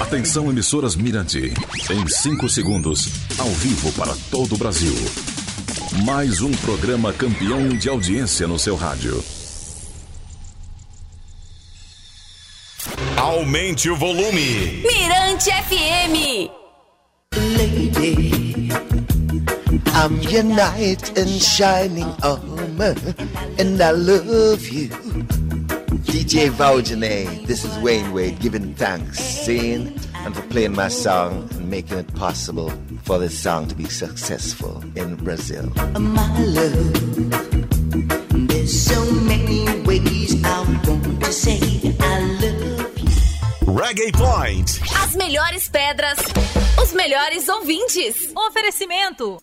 Atenção, emissoras Mirante. Em 5 segundos, ao vivo para todo o Brasil. Mais um programa campeão de audiência no seu rádio. Aumente o volume. Mirante FM. Lady, I'm your knight in shining armor, and I love you. DJ Valjane, this is Wayne Wade giving thanks, saying and for playing my song and making it possible for this song to be successful in Brazil. My love, there's so many ways I want to say I love you. Reggae Point. As melhores pedras, os melhores ouvintes. Oferecimento.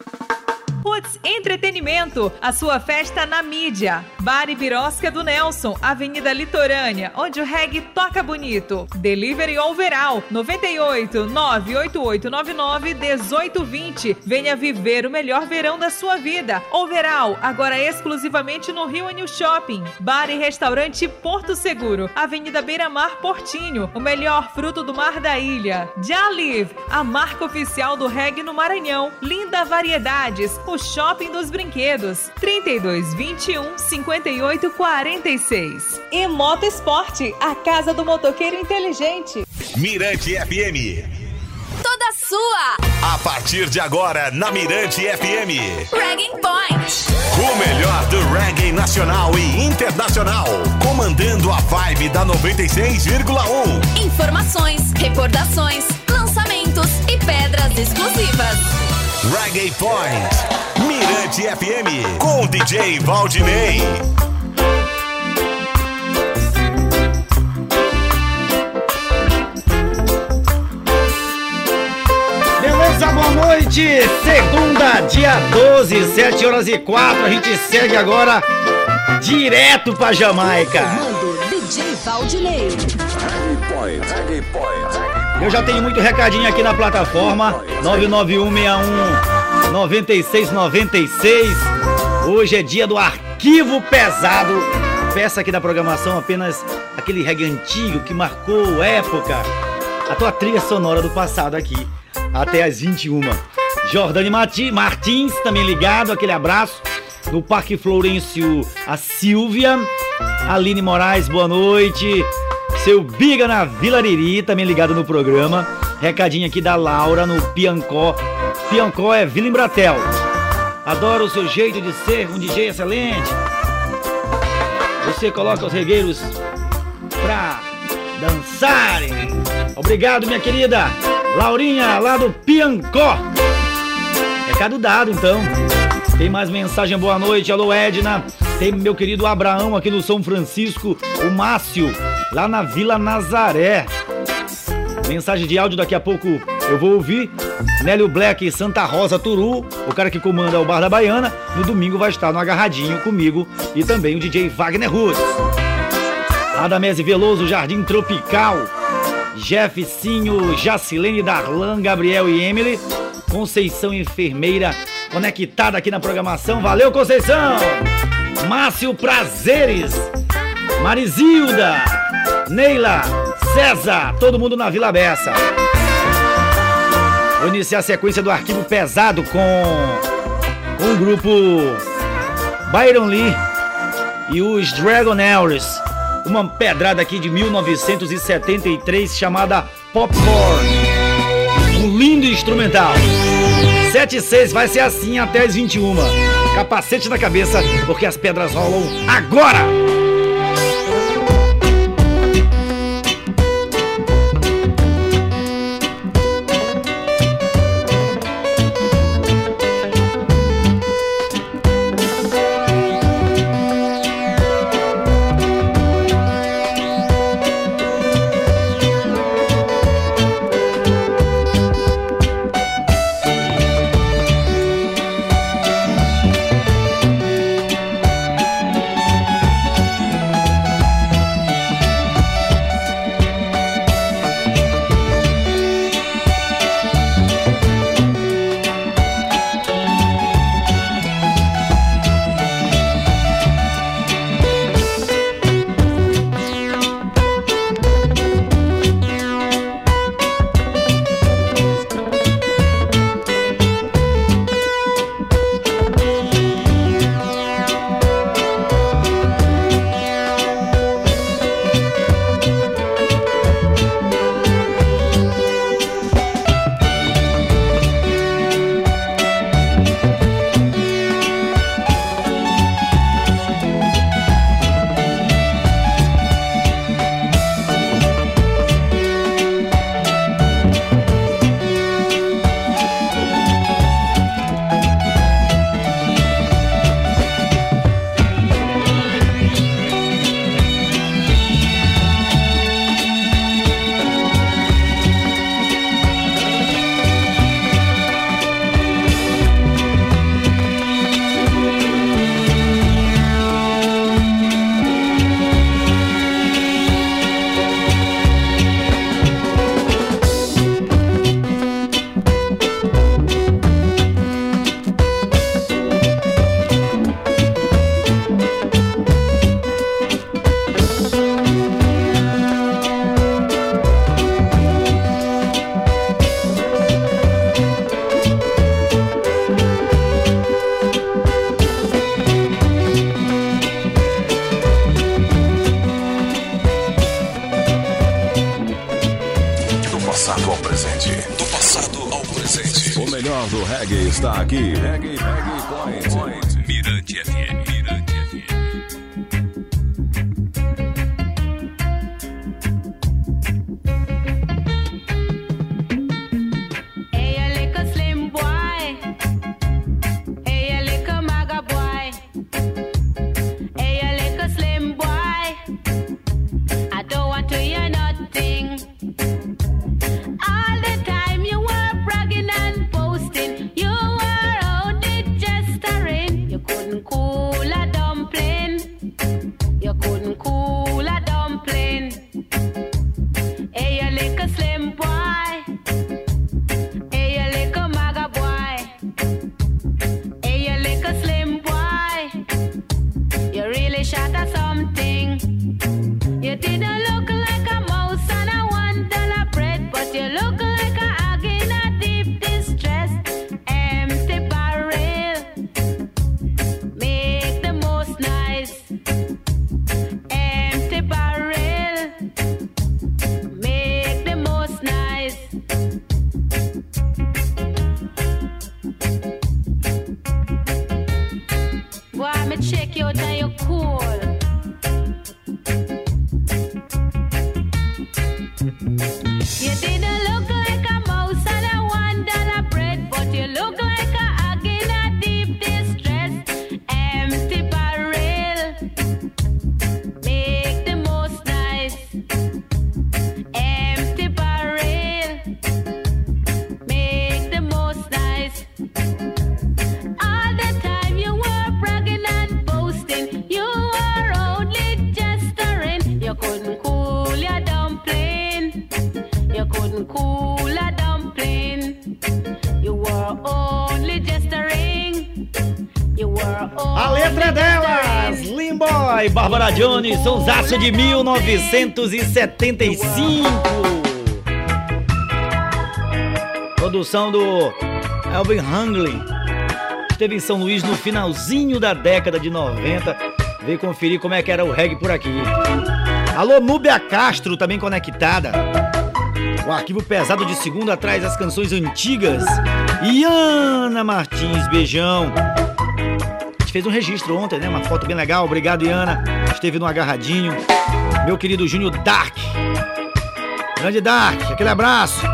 Putz Entretenimento, a sua festa na mídia. Bar e Birosca do Nelson, Avenida Litorânea, onde o reggae toca bonito. Delivery Overall, 98 98899 1820. Venha viver o melhor verão da sua vida. Overall, agora exclusivamente no Rio New Shopping. Bar e Restaurante Porto Seguro, Avenida Beira Mar Portinho, o melhor fruto do mar da ilha. Jalive, a marca oficial do reggae no Maranhão. Linda Variedades, o Shopping dos Brinquedos, 32 21 58 46. E Moto Esporte, a casa do motoqueiro inteligente. Mirante FM. Toda sua. A partir de agora, na Mirante FM. Reggae Point. O melhor do reggae nacional e internacional. Comandando a vibe da 96,1. Informações, recordações, lançamentos e pedras exclusivas. Reggae Point. Mirante FM. Com DJ Valdinei. Beleza, boa noite! Segunda, dia 12, 7 horas e 4. A gente segue agora direto pra Jamaica. Mando DJ Valdinei. Eu já tenho muito recadinho aqui na plataforma 99161 9696. Hoje é dia do arquivo pesado. Peça aqui da programação apenas aquele reggae antigo que marcou época. A tua trilha sonora do passado aqui, até as 21. Jordane Mati- Martins, também ligado, aquele abraço. No Parque Florencio, a Silvia. Aline Moraes, boa noite. Seu Biga na Vila Ariri, também ligado no programa. Recadinho aqui da Laura no Piancó. Piancó é Vila Embratel. Adoro o seu jeito de ser, um DJ excelente. Você coloca os regueiros pra dançarem. Obrigado, minha querida Laurinha, lá do Piancó. Recado dado, então. Tem mais mensagem, boa noite. Alô, Edna. Tem meu querido Abraão aqui no São Francisco. O Márcio, lá na Vila Nazaré. Mensagem de áudio daqui a pouco eu vou ouvir. Nélio Black, Santa Rosa Turu, o cara que comanda o Bar da Baiana. No domingo vai estar no agarradinho comigo e também o DJ Wagner Roots. Adamese Veloso, Jardim Tropical. Jeffinho, Jacilene, Darlan, Gabriel e Emily. Conceição Enfermeira, conectada aqui na programação. Valeu, Conceição! Márcio Prazeres, Marizilda, Neila, César, todo mundo na Vila Bessa. Vou iniciar a sequência do arquivo pesado com, com o grupo Byron Lee e os Dragonaires. Uma pedrada aqui de 1973 chamada Popcorn. Um lindo instrumental. 7 e 6 vai ser assim até as 21. Capacete na cabeça, porque as pedras rolam agora! Está aqui. Reggae, Jones, sonsaço de 1975. Produção do Elvin Hanglin. Esteve em São Luís no finalzinho da década de 90. Veio conferir como é que era o reggae por aqui. Alô, Núbia Castro, também conectada. O arquivo pesado de segunda traz as canções antigas. E Ana Martins, beijão. Gente fez um registro ontem, né? Uma foto bem legal. Obrigado, Iana. Esteve no agarradinho. Meu querido Júnior Dark. Grande Dark, aquele abraço.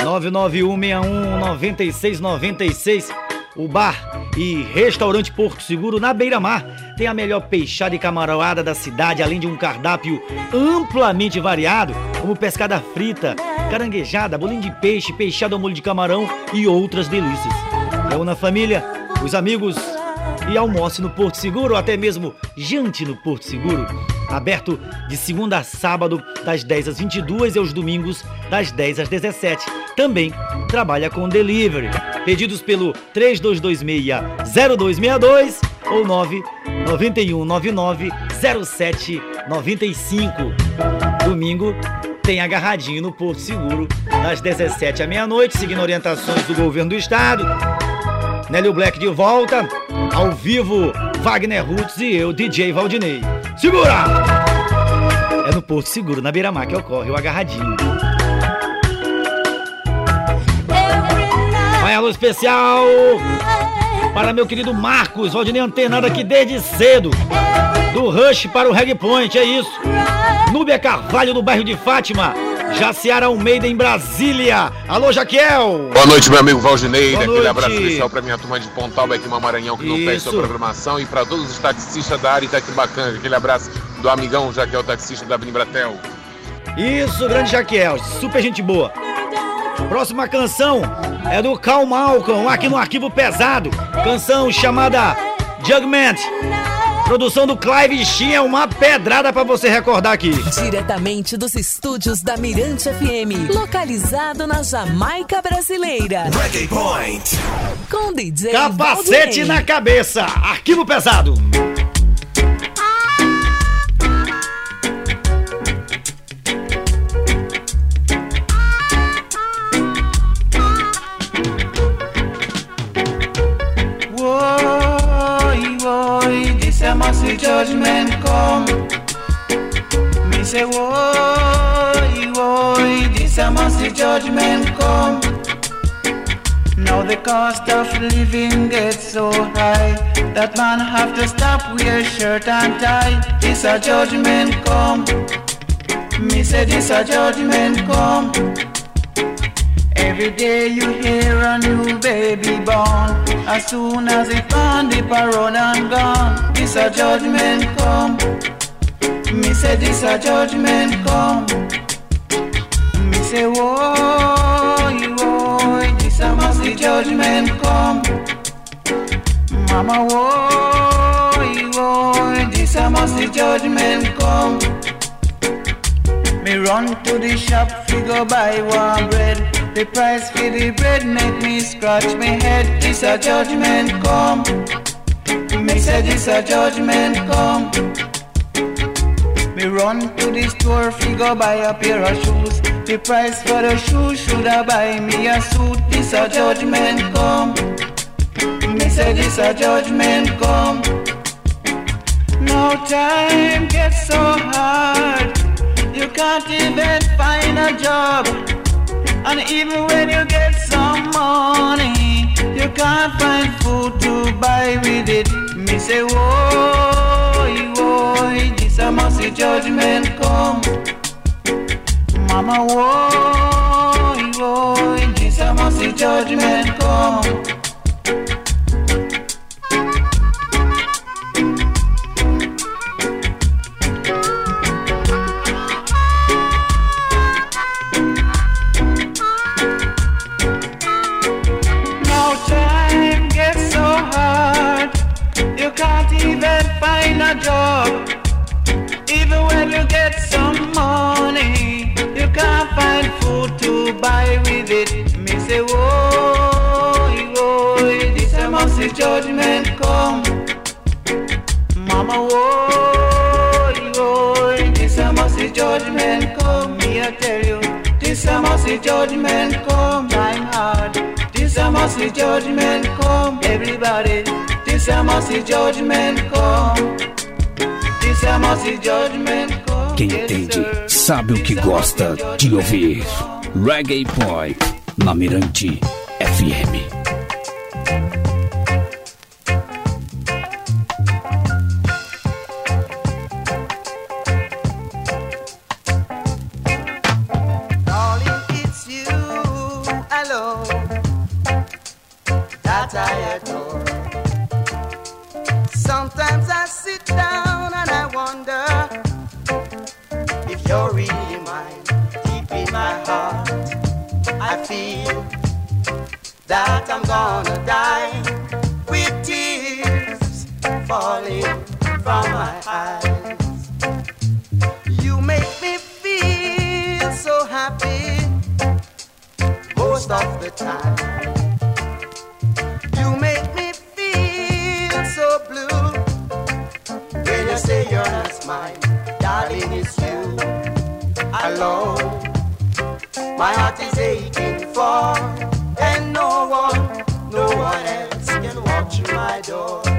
991619696. O bar e restaurante Porto Seguro na Beira-Mar tem a melhor peixada e camarada da cidade, além de um cardápio amplamente variado, como pescada frita, caranguejada, bolinho de peixe, peixada ao molho de camarão e outras delícias. Reúna a família, os amigos e almoce no Porto Seguro ou até mesmo jante no Porto Seguro. Aberto de segunda a sábado, das 10 às 22 e aos domingos, das 10 às 17. Também trabalha com delivery. Pedidos pelo 3226-0262 ou 99199-0795. Domingo tem agarradinho no Porto Seguro, das 17 à meia-noite, seguindo orientações do governo do estado. Nélio Black de volta, ao vivo, Wagner Roots e eu, DJ Valdinei. Segura! É no Porto Seguro, na Beira-Mar, que ocorre o agarradinho. Vai alô especial para meu querido Marcos, Valdinei antenado aqui desde cedo. Do Rush para o Reg Point, é isso. Núbia Carvalho, no bairro de Fátima. Jaciara Almeida, em Brasília. Alô, Jaquiel. Boa noite, meu amigo Valdinei. Boa Aquele abraço especial pra minha turma de Pontal, aqui no Maranhão, que não perde sua programação. E pra todos os taxistas da área Itaquibacanga. Aquele abraço do amigão Jaquel, taxista da Bratel. Isso, grande Jaquiel, super gente boa. Próxima canção é do Cal Malcolm, aqui no Arquivo Pesado. Canção chamada Jugment. Produção do Clive Sheen, é uma pedrada pra você recordar aqui. Diretamente dos estúdios da Mirante FM, localizado na Jamaica brasileira. Reggae Point. Com DJ Capacete na cabeça, Arquivo Pesado. A judgment come. Me say, whoa, whoa, see judgment come. Now the cost of living gets so high that man have to stop wear shirt and tie. This a judgment come. Me say this a judgment come. Every day you hear a new baby born. As soon as it born, a run and gone. This a judgment come. Me say this a judgment come. Me say whoa, whoa, this a must the judgment come. Mama whoa, whoa, this a must the judgment come. Me run to the shop, fi go buy one bread. The price for the bread make me scratch my head. This a judgment come. Me say this a judgment come. Me run to the store, fi go buy a pair of shoes. The price for the shoes should I buy me a suit. This a judgment come. Me say this a judgment come. No time gets so hard. You can't even find a job. And even when you get some money, you can't find food to buy with it. Me say, whoa, whoa, this a see judgment come. Mama, whoa, whoa, this a see judgment come. Job. Even when you get some money, you can't find food to buy with it. Me say, whoa, whoa, this a must see judgment come. Mama, whoa, whoa, this a must see judgment come. Me I tell you, this a must see judgment come. Time hard. This a must see judgment come. Everybody, this judgment. This judgment. Quem entende sabe o que gosta de ouvir. Reggae Boy na Mirante FM. That I'm gonna die with tears falling from my eyes. You make me feel so happy most of the time. You make me feel so blue when you say you're not mine. Darling, it's you alone. My heart is aching for, and no one, no one else can walk through my door.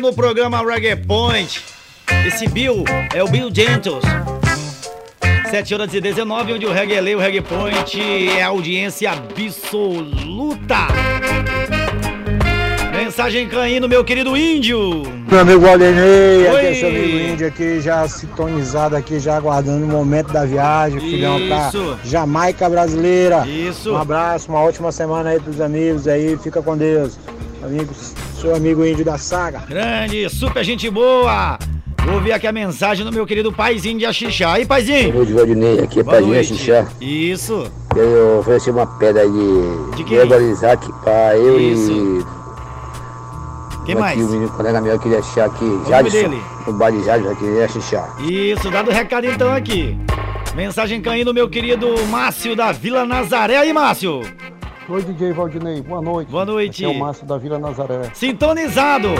No programa Reggae Point. Esse Bill é o Bill Gentles. 7 horas e 19, onde o Reggae lei, o Reggae Point é audiência absoluta. Mensagem caindo, meu querido índio. Meu amigo Aldenei, aqui é seu amigo índio aqui, já sintonizado aqui, já aguardando o momento da viagem, filhão pra. Jamaica brasileira. Isso. Um abraço, uma ótima semana aí pros amigos aí, fica com Deus. Amigo, seu amigo índio da saga. Grande, super gente boa. Vou ouvir aqui a mensagem do meu querido paizinho de Axixá. Aí, paizinho? Boa noite, Valdinei. Aqui é Boa Padinho noite. Xixá. Isso. Eu ofereci uma pedra aí de, De de quem? legalizar pra eu Isso. e. Quem aqui, mais? O menino colega meu queria achar aqui. nome Jadson. dele? No baile Jadson, queria xixá. Isso, dado o recado então aqui. Mensagem caindo, meu querido Márcio da Vila Nazaré. Aí, Márcio. Oi, DJ Valdinei, boa noite. Boa noite. Aqui é o Márcio da Vila Nazaré. Sintonizado.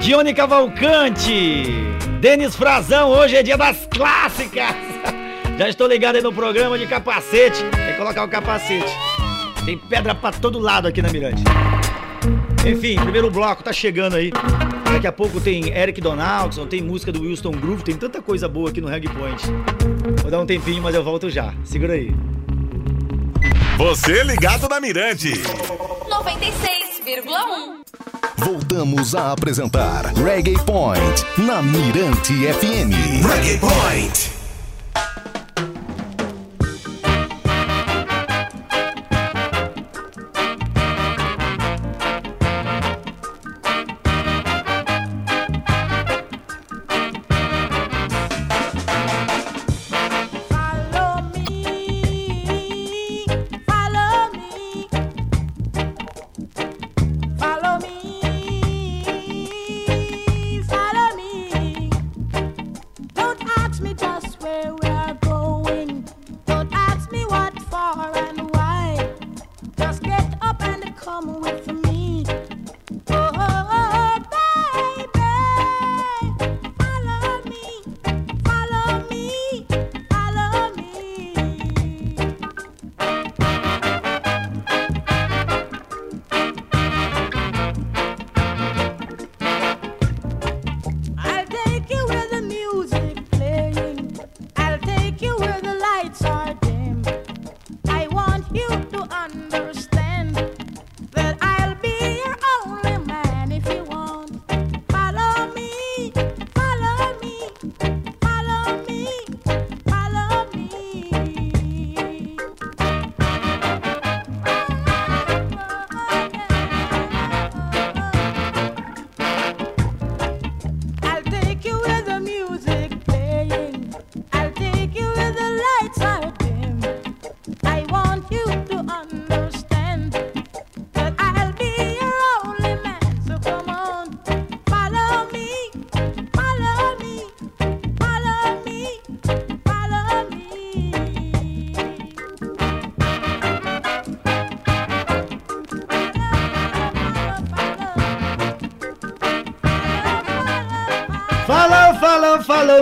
Dione Cavalcante. Denis Frazão, hoje é dia das clássicas. Já estou ligado aí no programa de capacete. Tem que colocar o capacete. Tem pedra pra todo lado aqui na Mirante. Enfim, primeiro bloco tá chegando aí. Daqui a pouco tem Eric Donaldson, tem música do Wilson Groove, tem tanta coisa boa aqui no Reg Point. Vou dar um tempinho, mas eu volto já. Segura aí. Você ligado na Mirante. 96,1. Voltamos a apresentar Reggae Point na Mirante FM. Reggae Point.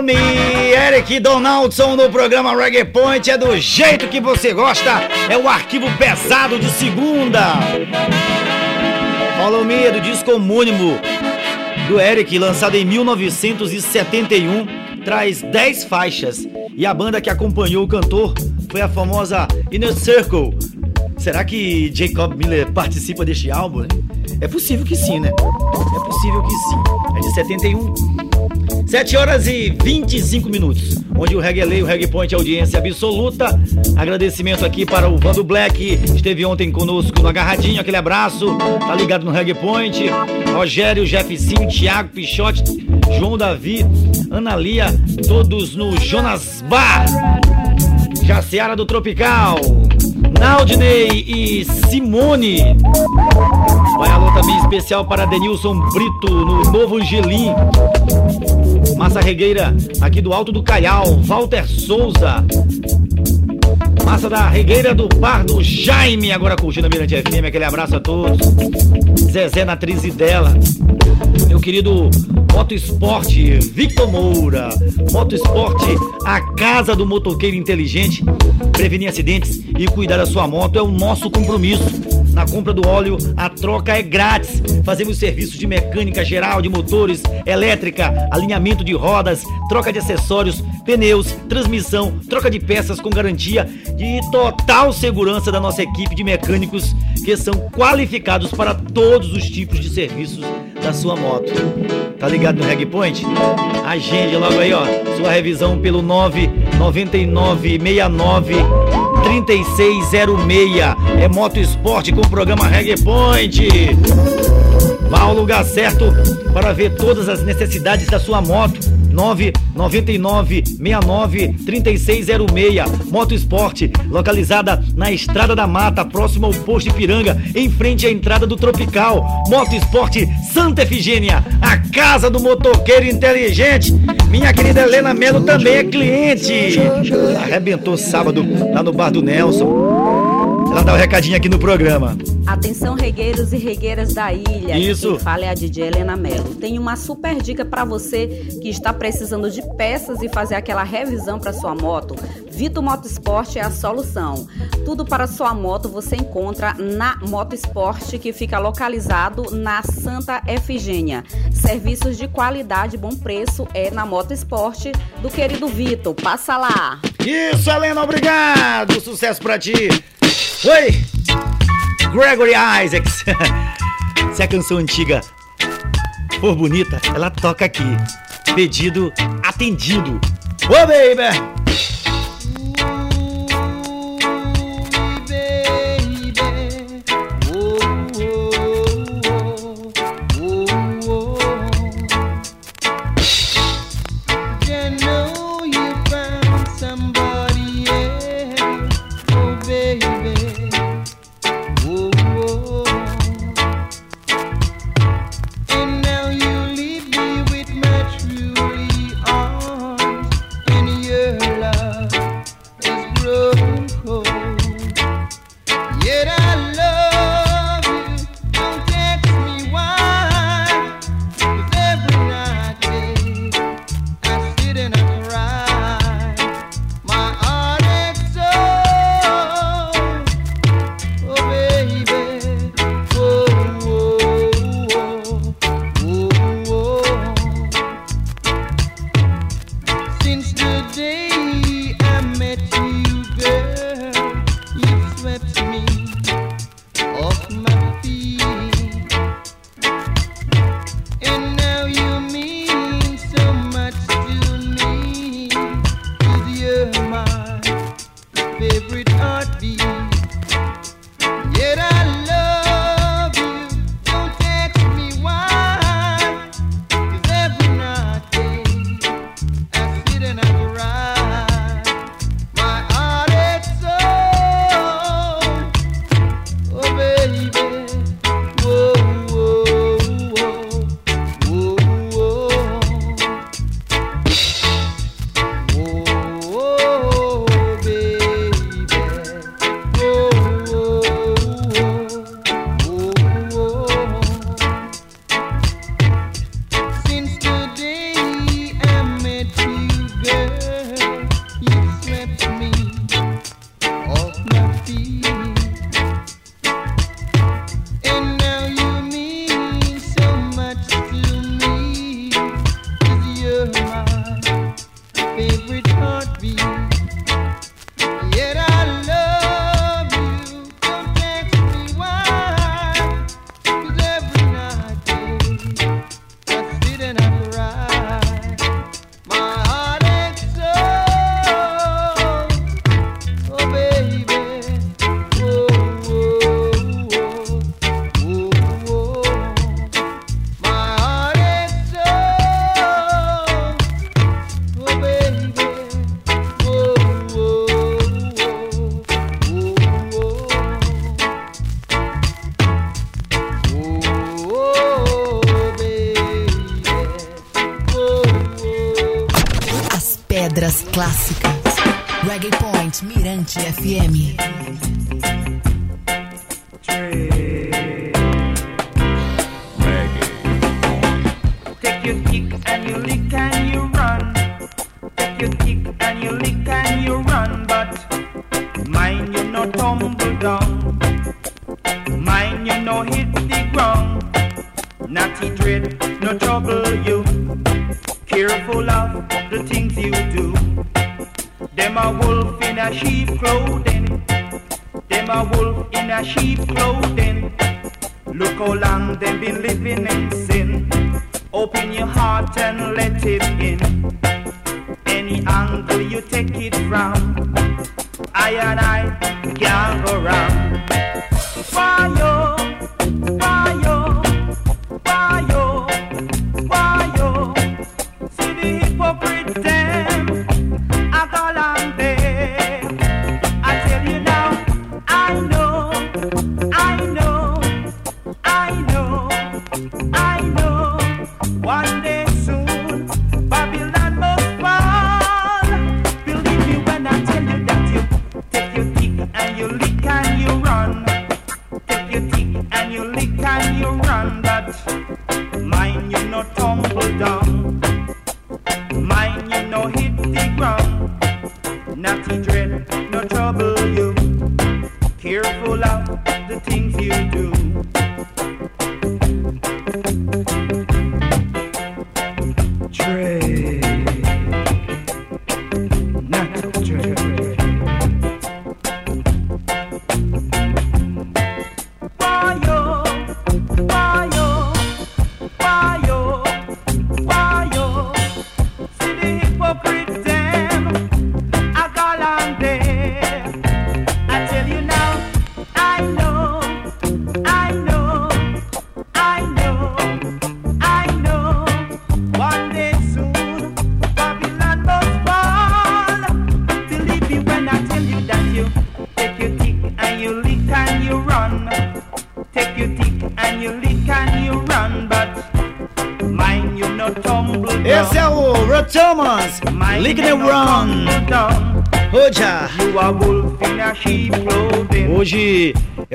Me! Eric Donaldson no programa Reggae Point é do jeito que você gosta, é o arquivo pesado de segunda. Follow Me é do disco homônimo do Eric, lançado em 1971, traz 10 faixas e a banda que acompanhou o cantor foi a famosa Inner Circle. Será que Jacob Miller participa deste álbum? É possível que sim, né? É possível que sim. É de 71. 7 horas e 25 minutos, onde o Reggae Lay, o Reggae Point audiência absoluta. Agradecimento aqui para o Vando Black, esteve ontem conosco no Agarradinho, aquele abraço, tá ligado no Reggae Point. Rogério, Jeffinho, Thiago, Pichote, João Davi, Ana Lia, todos no Jonas Bar. Jaciara do Tropical, Naldinei e Simone. Vai alô também especial para Denilson Brito no Novo Angelim. Massa Regueira aqui do Alto do Caial, Walter Souza. Massa da Regueira do Bar do Jaime, agora curtindo a Mirante FM, aquele abraço a todos. Zezé na Trize dela. Meu querido Moto Esporte, Victor Moura. Moto Esporte, a casa do motoqueiro inteligente. Prevenir acidentes e cuidar da sua moto é o nosso compromisso. Na compra do óleo, a troca é grátis. Fazemos serviços de mecânica geral, de motores, elétrica, alinhamento de rodas, troca de acessórios, pneus, transmissão, troca de peças com garantia e total segurança da nossa equipe de mecânicos são qualificados para todos os tipos de serviços da sua moto. Tá ligado no Reg Point? Agende logo aí, ó. Sua revisão pelo 99969 3606. É Moto Esporte com o programa Reg Point. Vá ao lugar certo para ver todas as necessidades da sua moto. 999 69 3606 Moto Esporte, localizada na Estrada da Mata, próximo ao posto Ipiranga, em frente à entrada do Tropical. Moto Esporte Santa Efigênia, a casa do motoqueiro inteligente. Minha querida Helena Melo também é cliente. Arrebentou sábado lá no bar do Nelson. Ela dá o um recadinho aqui no programa. Atenção, regueiros e regueiras da ilha. Isso. Quem fala é a DJ Helena Mello. Tem uma super dica para você que está precisando de peças e fazer aquela revisão para sua moto. Vito Motorsport é a solução. Tudo para sua moto você encontra na Motorsport, que fica localizado na Santa Efigênia. Serviços de qualidade e bom preço é na Motorsport do querido Vitor. Passa lá. Isso, Helena, obrigado. Sucesso pra ti. Oi! Gregory Isaacs. Se a canção antiga for bonita, ela toca aqui. Pedido atendido. Ô, oh, baby! It from, I and I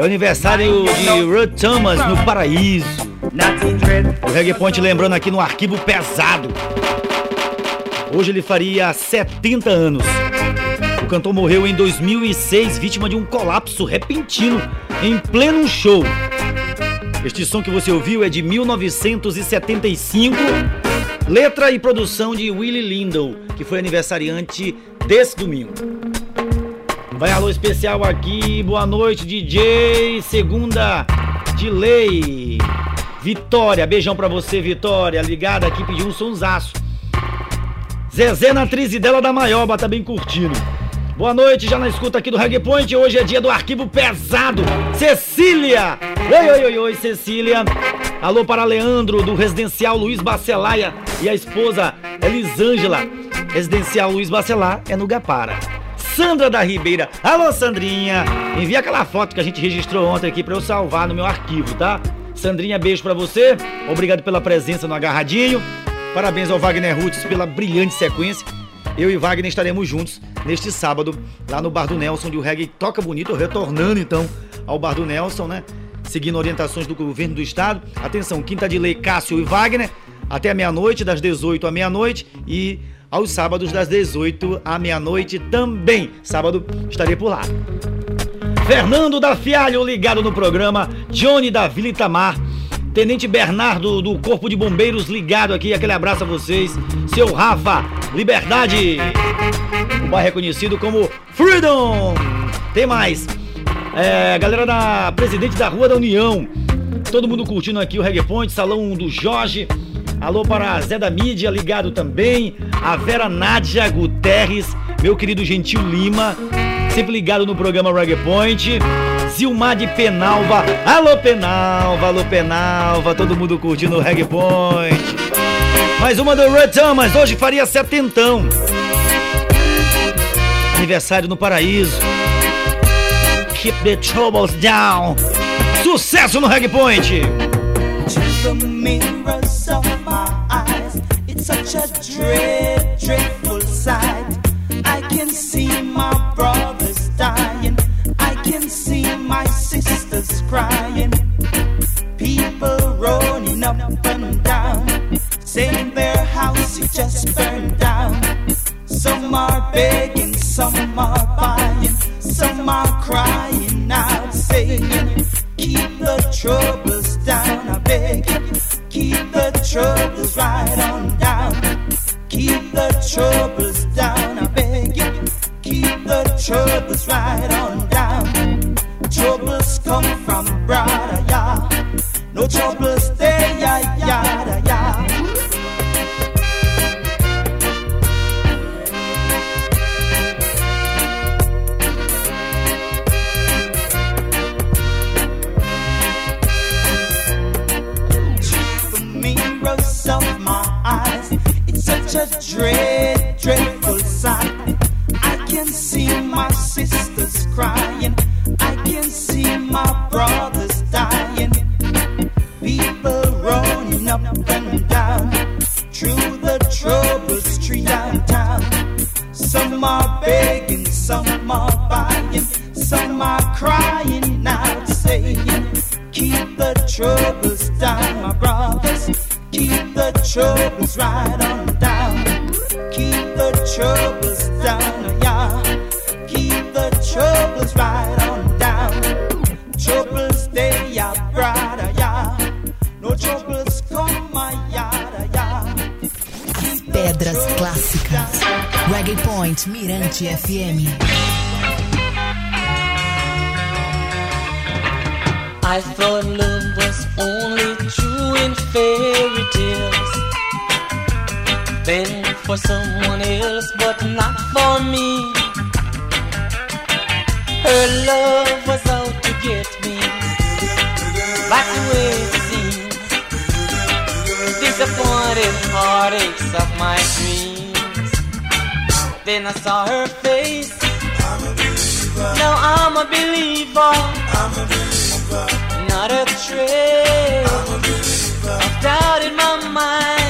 o aniversário de Rod Thomas no Paraíso. O Reggae Point lembrando aqui no arquivo pesado. Hoje ele faria 70 anos. O cantor morreu em 2006, vítima de um colapso repentino em pleno show. Este som que você ouviu é de 1975, letra e produção de Willie Lindell, que foi aniversariante desse domingo. Vai alô especial aqui, boa noite DJ, segunda de lei. Vitória, beijão pra você, Vitória, ligada aqui, pediu um sonsaço. Zezé na atriz dela da Maioba, tá bem curtindo. Boa noite, já na escuta aqui do Reggae Point. Hoje é dia do arquivo pesado. Cecília! Oi, oi, oi, oi, Cecília. Alô para Leandro, do Residencial Luiz Bacelaia e a esposa Elisângela. Residencial Luiz Bacelar é no Gapara. Sandra da Ribeira. Alô, Sandrinha. Envia aquela foto que a gente registrou ontem aqui para eu salvar no meu arquivo, tá? Sandrinha, beijo para você. Obrigado pela presença no Agarradinho. Parabéns ao Wagner Roots pela brilhante sequência. Eu e Wagner estaremos juntos neste sábado, lá no Bar do Nelson, onde o reggae toca bonito, retornando então ao Bar do Nelson, né? Seguindo orientações do governo do estado. Atenção, quinta de lei, Cássio e Wagner, até meia-noite, das 18 à meia-noite e aos sábados das 18 à meia-noite também. Sábado estarei por lá. Fernando da Fialho ligado no programa, Johnny da Vila Itamar, Tenente Bernardo do Corpo de Bombeiros ligado aqui, aquele abraço a vocês. Seu Rafa, Liberdade. O bairro é conhecido como Freedom. Tem mais. É, galera da Presidente da Rua da União. Todo mundo curtindo aqui o Reggae Point, Salão do Jorge. Alô para Zé da Mídia, ligado também. A Vera Nádia Guterres, meu querido Gentil Lima, sempre ligado no programa Reggae Point. Zilmar de Penalva. Alô, Penalva, alô, Penalva. Todo mundo curtindo o Reggae Point. Mais uma do Red Thomas, hoje faria setentão. Aniversário no Paraíso. Keep the troubles down. Sucesso no Reggae Point. The mirrors of my eyes. It's such a dread, dreadful sight. I can see my brothers dying. I can see my sisters crying. People running up and down, saying their house is just burned down. Some are begging, some are buying, some are crying out, saying, Keep the troubles down, I beg. you. Keep the troubles right on down. Keep the troubles down. I beg you, keep the troubles right on down. Troubles come from brother, yeah. No troubles there, yeah, yeah, yeah. Of my eyes. It's such a dread, dreadful sight. I can see my sisters crying. I can see my brothers dying. People running up and down through the trouble street downtown. Some are begging, some are buying, some are crying out, saying, Keep the troubles down, my brothers. Keep the troubles right on down. Keep the troubles down, yeah. Keep the troubles right on down. Troubles they yeah, brother, yeah. No troubles come my yada, yeah. Pedras clássicas. Reggae Point Mirante FM. I thought love was only true in fairy tales. Then for someone else, but not for me. Her love was out to get me. That's the way it seems. Disappointed heartaches of my dreams. Then I saw her face. Now I'm a believer not a trick. i doubted my mind.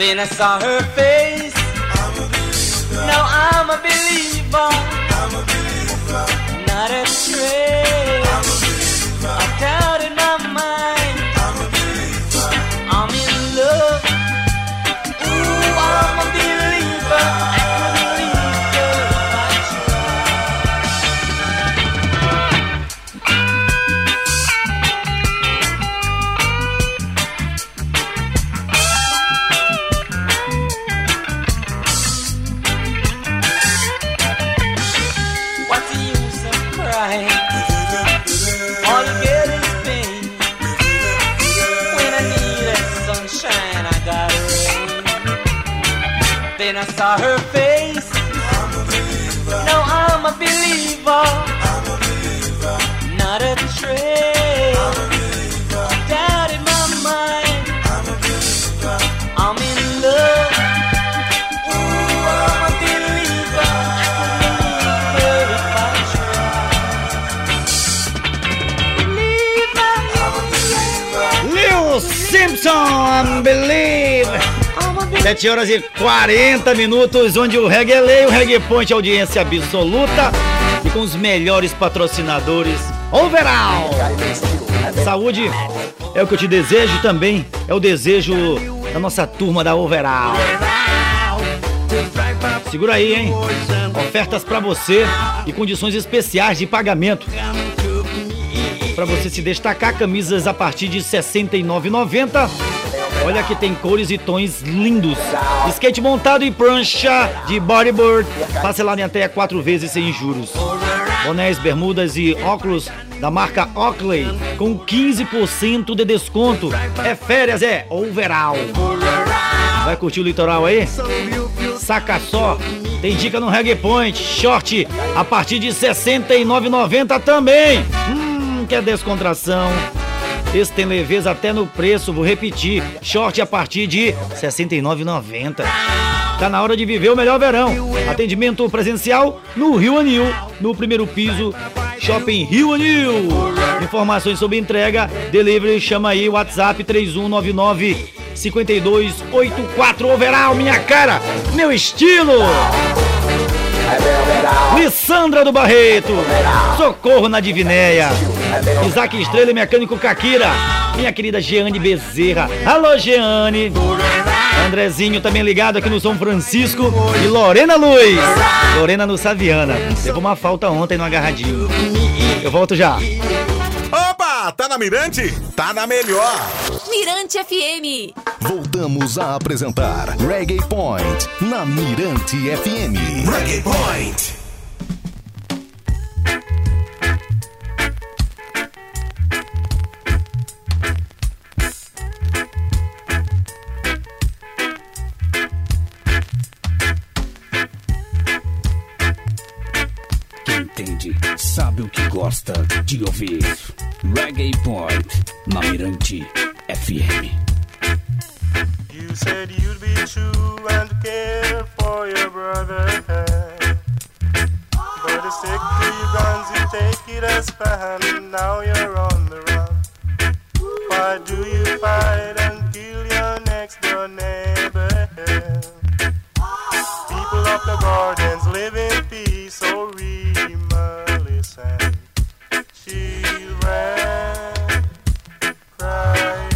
Then I saw her face. Now I'm a believer. I saw 7 horas e 40 minutos, onde o Reggae é lei, o Reggae audiência absoluta e com os melhores patrocinadores. Overall! Saúde é o que eu te desejo também é o desejo da nossa turma da Overall. Segura aí, hein? Ofertas pra você e condições especiais de pagamento. Pra você se destacar, camisas a partir de R$ 69,90. Olha que tem cores e tons lindos. Skate montado e prancha de bodyboard, parcelado em até quatro vezes sem juros. Bonés, bermudas e óculos da marca Oakley com 15% de desconto. É férias, é overall. Vai curtir o litoral aí? Saca só, tem dica no Reggae Point, short a partir de R$ 69,90 também. Hum, que descontração. Esse tem leveza até no preço, vou repetir. Short a partir de R$ 69,90. Tá na hora de viver o melhor verão. Atendimento presencial no Rio Anil, no primeiro piso, Shopping Rio Anil. Informações sobre entrega, delivery, chama aí, WhatsApp 3199 5284 Overall, minha cara, meu estilo. Lissandra do Barreto, Socorro na Divinéia, Isaac Estrela e Mecânico Caquira, minha querida Jeane Bezerra. Alô, Jeane. Andrezinho também ligado aqui no São Francisco e Lorena Luz. Lorena no Saviana. Levou uma falta ontem no agarradinho. Eu volto já. Tá na Mirante? Tá na melhor. Mirante FM. Voltamos a apresentar Reggae Point na Mirante FM. Reggae Point. Gosta de ouvir. Reggae Point na Mirante FM. You said you'd be true and care for your brother. But to stick to your guns, you take it as planned. Now you're on the run. Why do you fight and kill your next door neighbor? People of the gardens live in peace, so Rima, listen. Children crying.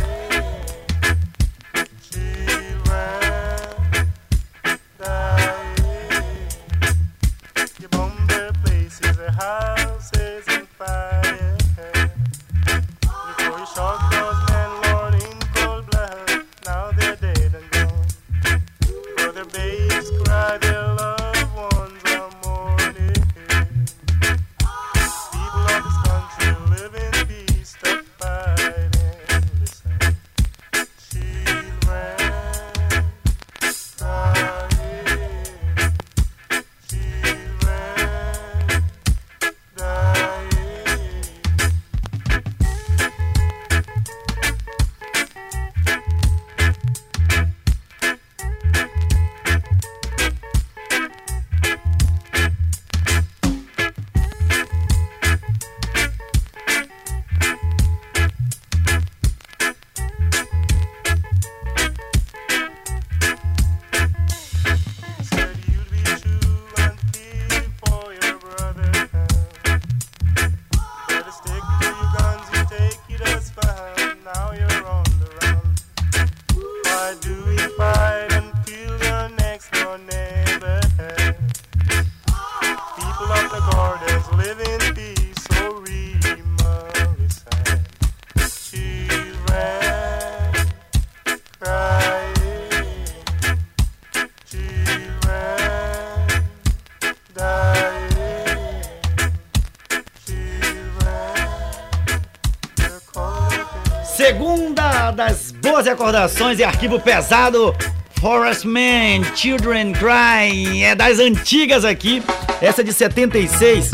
Recordações e arquivo pesado. Forest Man, Children Cry, é das antigas aqui. Essa é de 76.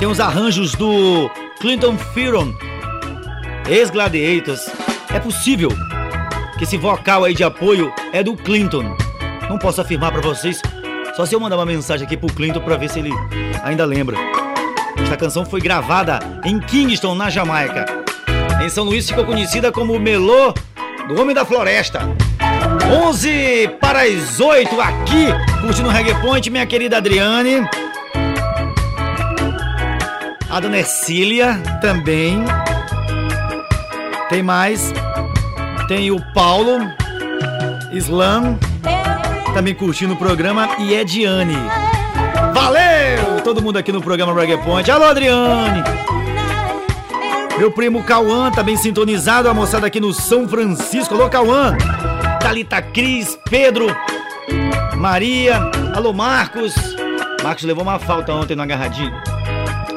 Tem os arranjos do Clinton Fearon, ex-Gladiators. É possível que esse vocal aí de apoio é do Clinton. Não posso afirmar pra vocês, só se eu mandar uma mensagem aqui pro Clinton pra ver se ele ainda lembra. Esta canção foi gravada em Kingston, na Jamaica. Em São Luís ficou conhecida como Melô do Homem da Floresta. 11 para as 8 aqui, curtindo o Reggae Point, minha querida Adriane. A dona Ercília também. Tem mais. Tem o Paulo Slam também curtindo o programa e é Diane. Valeu! Todo mundo aqui no programa Reggae Point. Alô, Adriane! Meu primo Cauã, também sintonizado, a moçada aqui no São Francisco. Alô, Cauã! Thalita Cris, Pedro, Maria, alô, Marcos. Marcos levou uma falta ontem no agarradinho.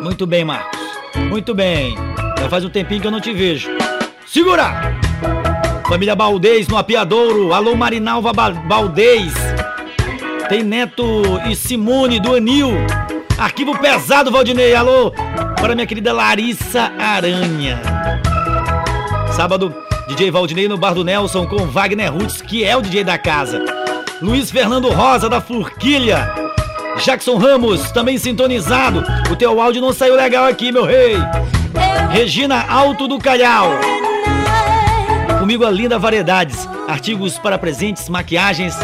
Muito bem, Marcos. Muito bem. Já faz um tempinho que eu não te vejo. Segura! Família Baldez no Apiadouro. Alô, Marinalva ba Baldez. Tem Neto e Simone do Anil. Arquivo pesado, Valdinei. Alô, para minha querida Larissa Aranha. Sábado, DJ Valdinei no Bar do Nelson com Wagner Roots, que é o DJ da casa. Luiz Fernando Rosa da Furquilha. Jackson Ramos, também sintonizado. O teu áudio não saiu legal aqui, meu rei. Regina Alto do Calhau. Comigo a Linda Variedades. Artigos para presentes, maquiagens,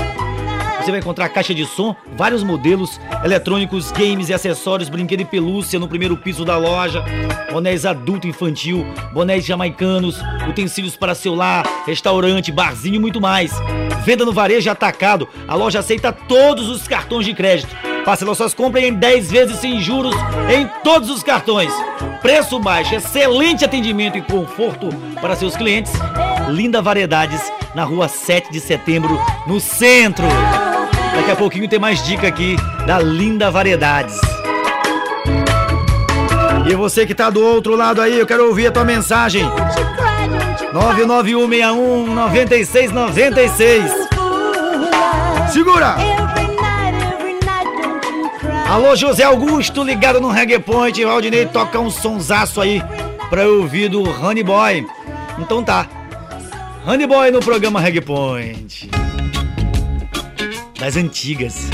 você vai encontrar caixa de som, vários modelos, eletrônicos, games e acessórios, brinquedo e pelúcia no primeiro piso da loja, bonés adulto e infantil, bonés jamaicanos, utensílios para celular, restaurante, barzinho e muito mais. Venda no varejo atacado. A loja aceita todos os cartões de crédito. Parcela suas compras em 10 vezes sem juros em todos os cartões. Preço baixo, excelente atendimento e conforto para seus clientes. Linda Variedades, na rua 7 de setembro, no centro. Daqui a pouquinho tem mais dica aqui da Linda Variedades. E você que tá do outro lado aí, eu quero ouvir a tua mensagem. 991619696. Segura! Alô, José Augusto, ligado no Reggae Point. Valdinei toca um sonsaço aí pra eu ouvir do Honey Boy. Então tá. Honey Boy no programa Reggae Point das antigas.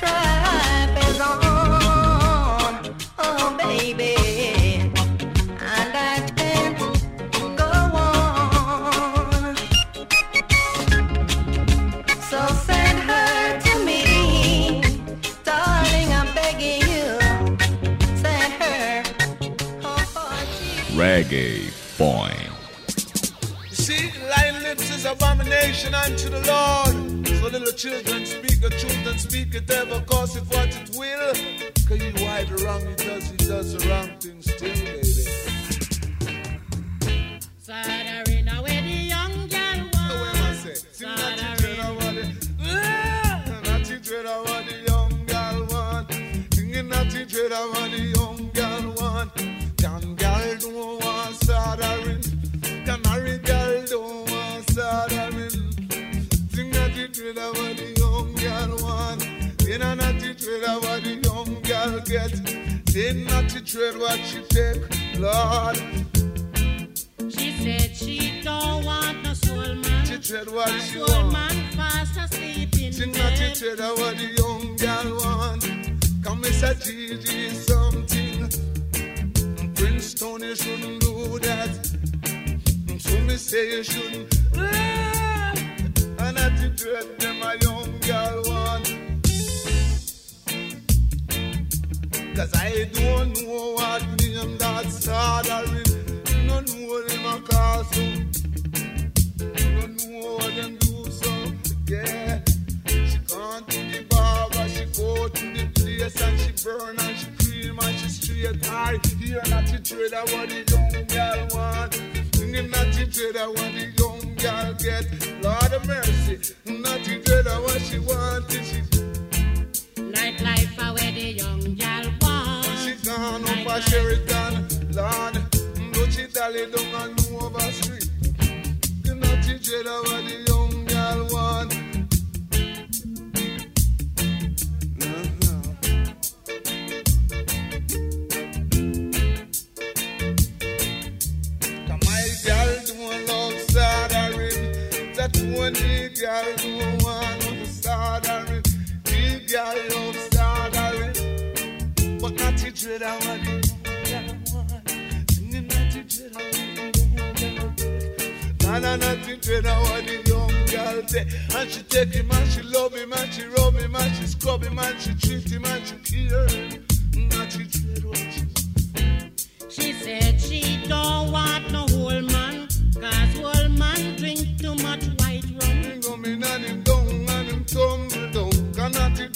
try.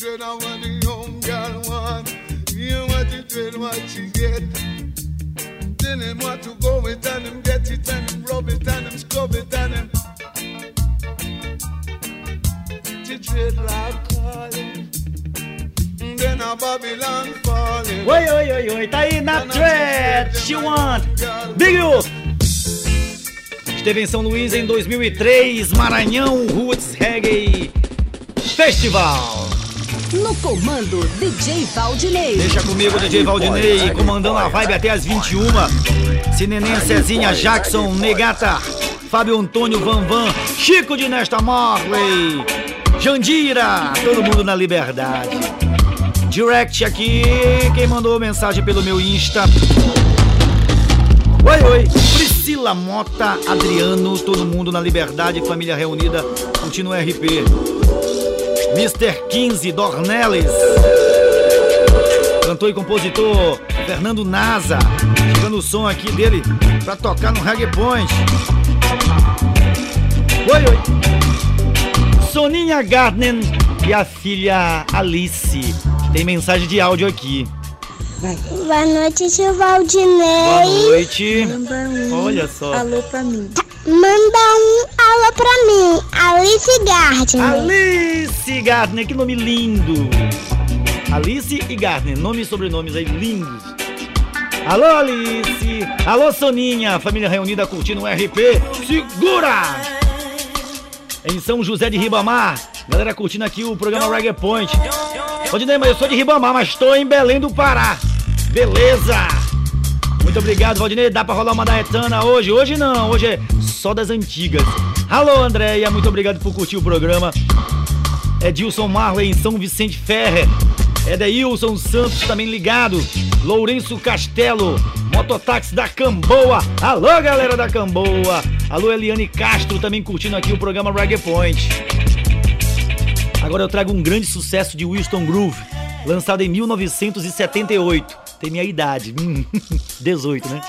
Dread of what the young girl want. You want the dread what she get. Then him want to go it and him get it and him rub it and him scrub it and him. The dread like calling. Then a Babylon falling. Oi, oi, oi, oi, tá aí na Thread, She Want, Big U. Esteve em São Luís em 2003, Maranhão Roots Reggae Festival. No comando, DJ Valdinei. Deixa comigo, DJ Valdinei, comandando a vibe até as 21. Sineném, Cezinha, Jackson, Negata, Fábio Antônio, Van Van, Chico de Nesta Marley, Jandira, todo mundo na liberdade. Direct aqui, quem mandou mensagem pelo meu Insta. Oi, oi, Priscila Mota, Adriano, todo mundo na liberdade, família reunida, o RP. Mr. 15 Dornelles. Cantor e compositor Fernando Naza. Chegando o som aqui dele pra tocar no Reggae Point. Oi, oi. Soninha Gardner e a filha Alice. Tem mensagem de áudio aqui. Boa noite, tio Valdinei. Boa noite. Olha só. alô pra mim. Manda um alô pra mim, Alice Gardner. Alice Gardner, que nome lindo! Alice e Gardner, nome e sobrenomes aí lindos. Alô, Alice! Alô, Soninha! Família reunida curtindo o RP. Segura! Em São José de Ribamar, galera curtindo aqui o programa Reggae Point. Valdinei, mas eu sou de Ribamar, mas estou em Belém do Pará. Beleza! Muito obrigado, Valdinei. Dá pra rolar uma daetana hoje? Hoje não, hoje é só das antigas. Alô, Andréia, muito obrigado por curtir o programa. É Dilson Marley em São Vicente Ferrer. É Deilson Santos também ligado. Lourenço Castelo, mototáxi da Camboa. Alô, galera da Camboa. Alô, Eliane Castro também curtindo aqui o programa Reggae Point. Agora eu trago um grande sucesso de Winston Groove, lançado em 1978. Tem minha idade, hum, 18, né?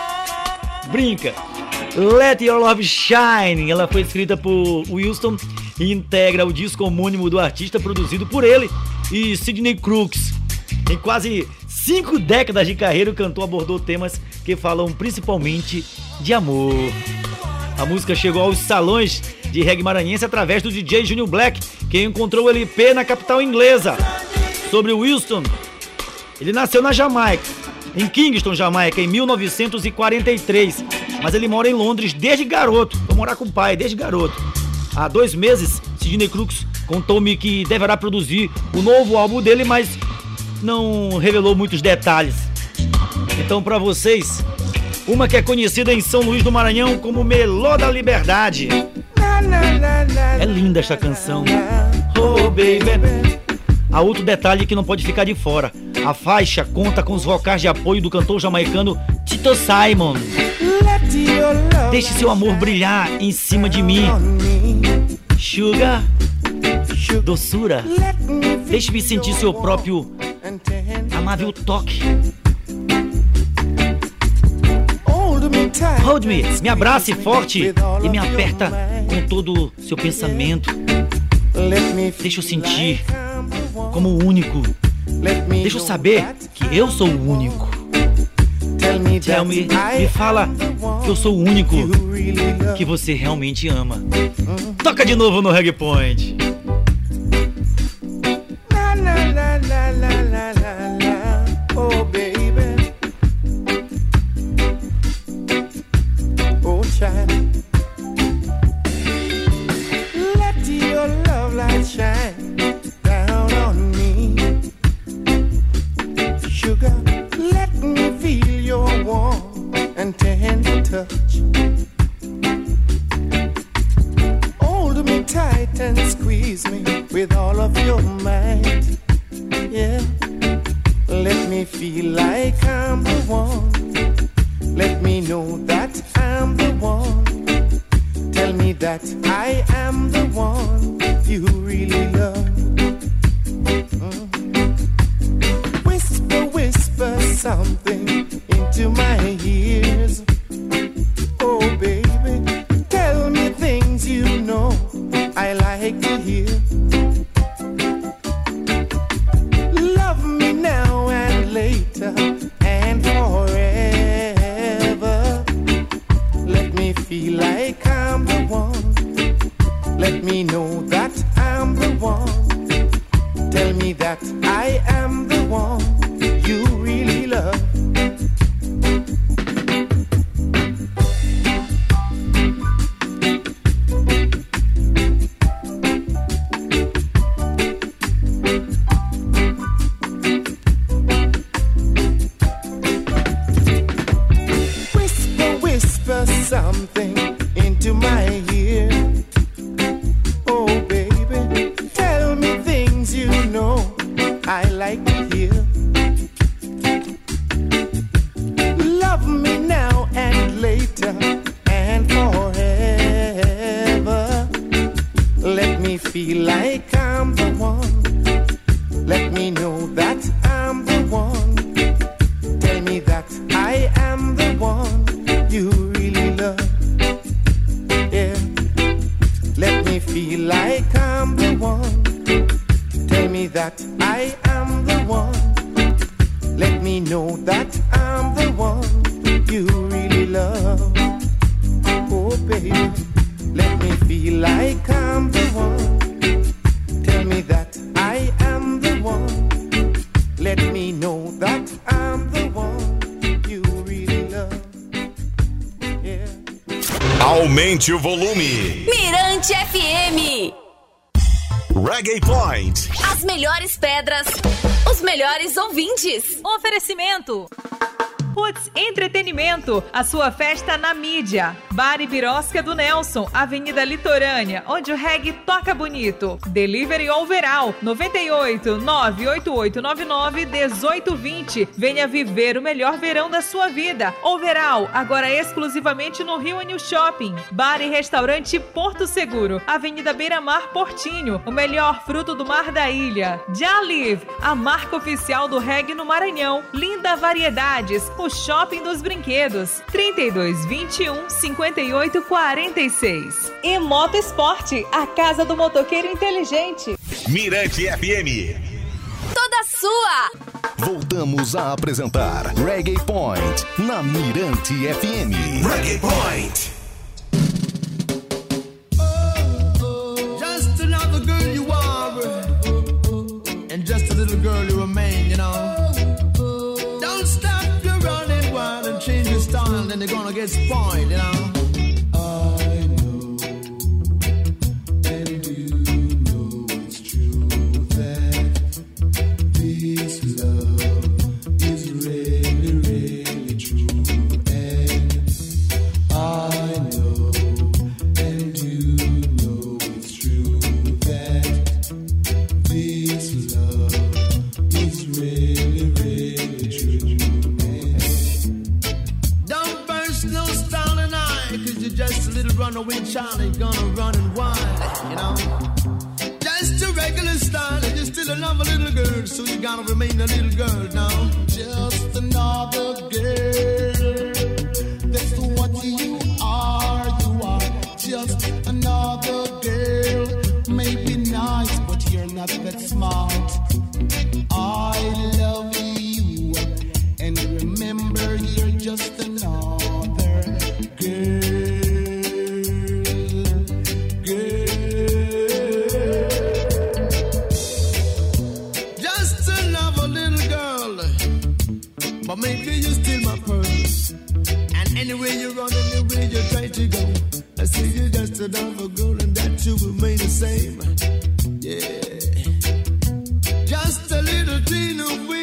Brinca. Let Your Love Shine. Ela foi escrita por Wilson e integra o disco homônimo do artista produzido por ele e Sidney Crooks. Em quase cinco décadas de carreira, o cantor abordou temas que falam principalmente de amor. A música chegou aos salões de reggae maranhense através do DJ Junior Black, que encontrou o LP na capital inglesa. Sobre Wilson, ele nasceu na Jamaica, em Kingston, Jamaica, em 1943, mas ele mora em Londres desde garoto. Foi morar com o pai desde garoto. Há dois meses, Sidney Crooks contou-me que deverá produzir o novo álbum dele, mas não revelou muitos detalhes. Então, para vocês, uma que é conhecida em São Luís do Maranhão como Melô da Liberdade. É linda esta canção. Oh, baby. Há outro detalhe que não pode ficar de fora. A faixa conta com os vocais de apoio do cantor jamaicano Tito Simon. Deixe seu amor brilhar em cima de mim. Sugar, doçura. Deixe-me sentir seu próprio amável toque. Hold me, me abrace forte e me aperta com todo seu pensamento. Deixa eu sentir como o único Deixa eu saber que eu sou o único. Tell me, me fala que eu sou o único que você realmente ama. Toca de novo no Reggae Point. A sua festa na mídia. Bar e Birosca do Nelson, Avenida Litorânea, onde o reggae toca bonito. Delivery Overall, 98 98899 1820. Venha viver o melhor verão da sua vida. Overall, agora exclusivamente no Rio New Shopping. Bar e Restaurante Porto Seguro, Avenida Beira Mar Portinho, o melhor fruto do mar da ilha. Jalive, a marca oficial do reggae no Maranhão. Linda Variedades, o shopping dos brinquedos. 32 21 58 46. E Moto Esporte, a casa do motoqueiro inteligente. Mirante FM. Toda sua. Voltamos a apresentar Reggae Point na Mirante FM. Reggae Point. Just another girl you are, and just a little girl you remain, then they're gonna get spoiled, you know. Child, ain't gonna run and whine, you know. Just a regular style, and you're still another little girl, so you gotta remain a little girl now. Just another girl. That's what you are, you are just another girl. Maybe nice, but you're not that smart. You go. I see you just another girl and that you remain the same. Yeah. Just a little teeny weeny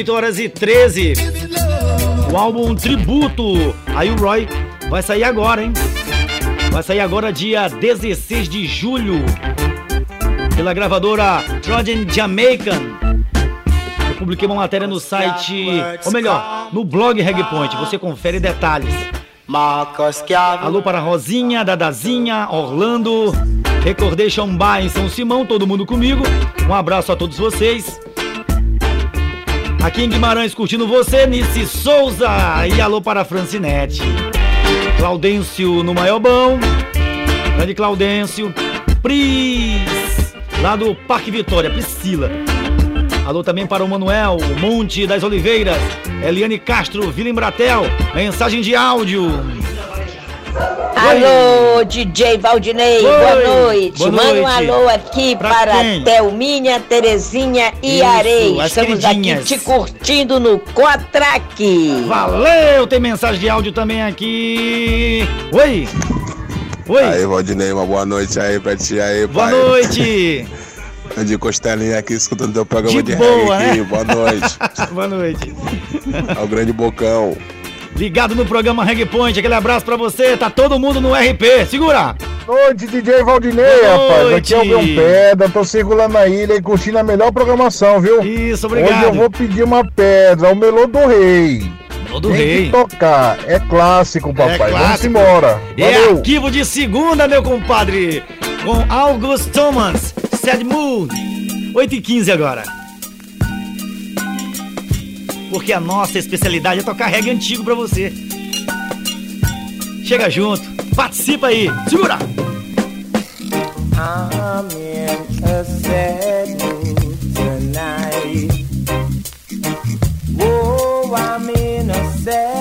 8 horas e 13. O álbum Tributo. Aí o Roy vai sair agora, hein? Vai sair agora, dia 16 de julho. Pela gravadora Trojan Jamaican. Eu publiquei uma matéria no site, ou melhor, no blog Regpoint. Você confere detalhes. Alô para Rosinha, Dadazinha, Orlando, Recordation Bar em São Simão, todo mundo comigo. Um abraço a todos vocês. Aqui em Guimarães curtindo você, Nice Souza. E alô para Francinete. Claudêncio no Maiobão. Grande Claudêncio. Pris. Lá do Parque Vitória, Priscila. Alô também para o Manuel, Monte das Oliveiras. Eliane Castro, Vila Embratel. Mensagem de áudio. Alô, DJ Valdinei, Oi. boa noite. Boa Manda um noite. alô aqui Pra para quem? Thelminha, Terezinha e Isso, Estamos queridinhas. aqui te curtindo no Cotraque. Valeu, tem mensagem de áudio também aqui. Oi. Oi. Aí, Valdinei, uma boa noite aí pra ti aí, Boa pai. noite. De costelinha aqui, escutando teu programa De de, boa, reggae aqui. né? Boa noite. Boa noite. Ao grande Bocão. Ligado no programa Reggae Point, aquele abraço pra você. Tá todo mundo no RP. Segura. Noite, DJ Valdinei, Boa rapaz. Aqui é o meu pedra, tô circulando a ilha e curtindo a melhor programação, viu? Isso, obrigado. Hoje eu vou pedir uma pedra, o Melô do Rei. Melô do Tem Rei. que tocar, é clássico, papai. Vamos clássico. embora. É Valeu. arquivo de segunda, meu compadre. Com August Thomas, Sad Mood. 8 e 15 agora. Porque a nossa especialidade é tocar reggae antigo pra você. Chega junto, participa aí. Segura! I'm in a sad mood tonight. Oh, I'm in a sad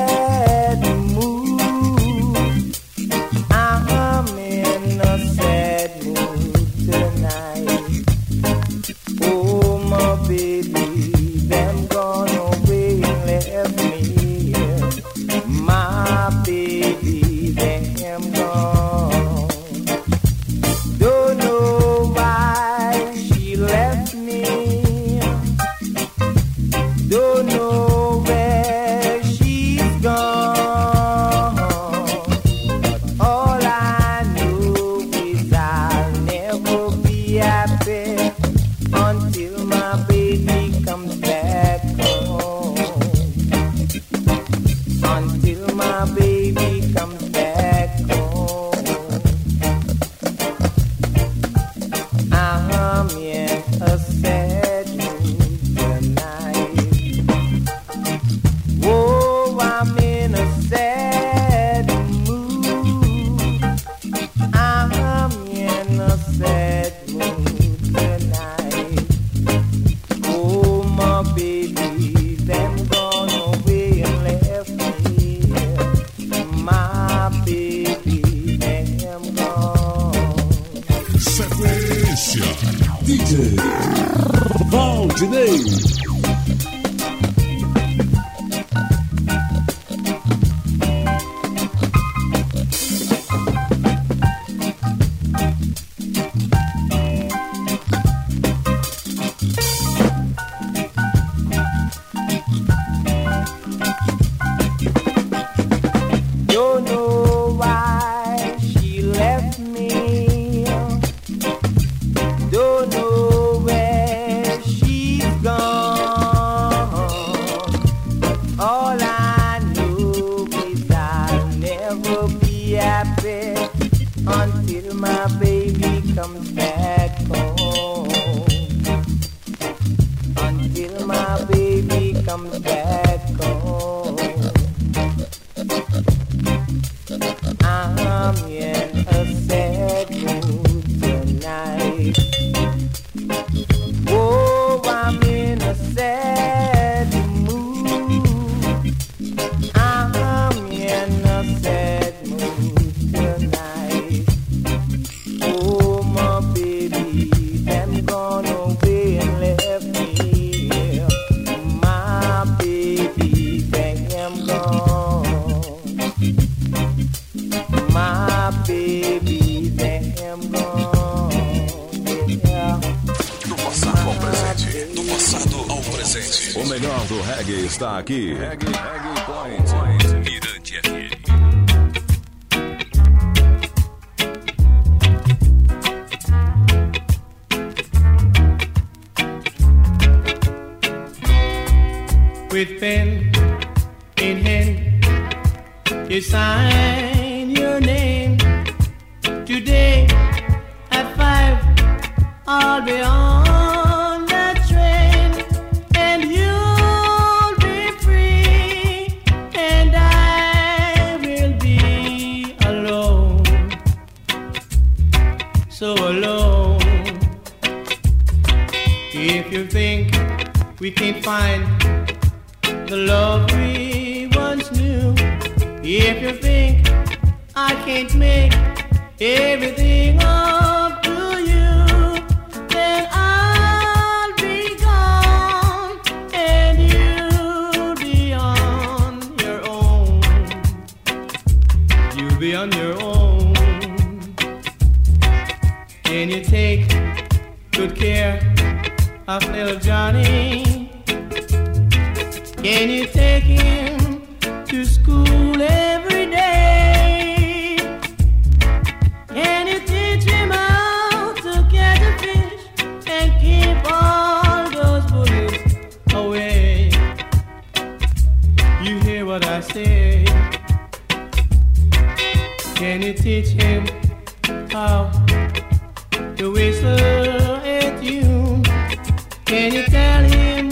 tell him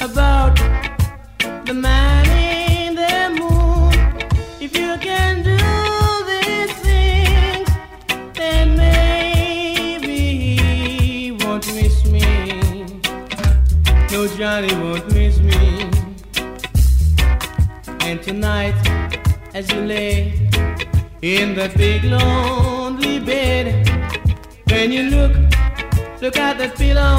about the man in the moon. If you can do these things, then maybe he won't miss me. No, Johnny won't miss me. And tonight, as you lay in that big lonely bed, when you look, look at that pillow,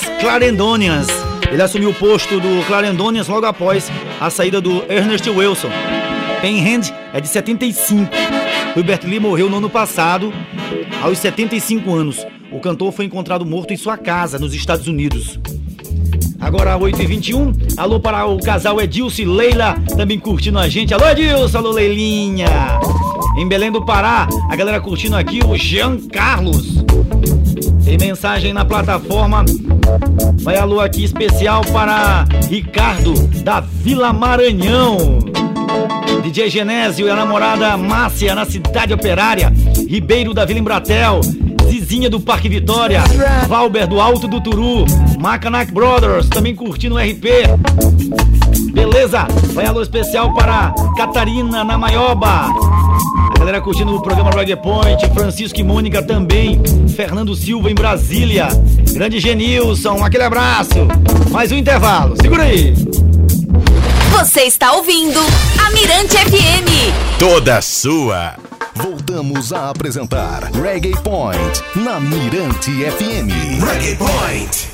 ex-Clarendonians. Ele assumiu o posto do Clarendonians logo após a saída do Ernest Wilson. Painhand é de 75. Hilbert Lee morreu no ano passado, aos 75 anos. O cantor foi encontrado morto em sua casa, nos Estados Unidos. Agora 8h21, alô para o casal Edilson e Leila, também curtindo a gente. Alô Edilson, alô Leilinha. Em Belém do Pará, a galera curtindo aqui o Jean Carlos. Tem mensagem na plataforma. Vai alô aqui especial para Ricardo da Vila Maranhão. DJ Genésio e a namorada Márcia na Cidade Operária. Ribeiro da Vila Embratel. Zizinha do Parque Vitória, Valber do Alto do Turu, Macanac Brothers, também curtindo o RP. Beleza? Vai alô especial para Catarina na Maioba, Galera curtindo o programa Reggae Point, Francisco e Mônica também, Fernando Silva em Brasília, grande Genilson, aquele abraço. Mais um intervalo, segura aí. Você está ouvindo a Mirante FM. Toda sua. Voltamos a apresentar Reggae Point na Mirante FM. Reggae Point.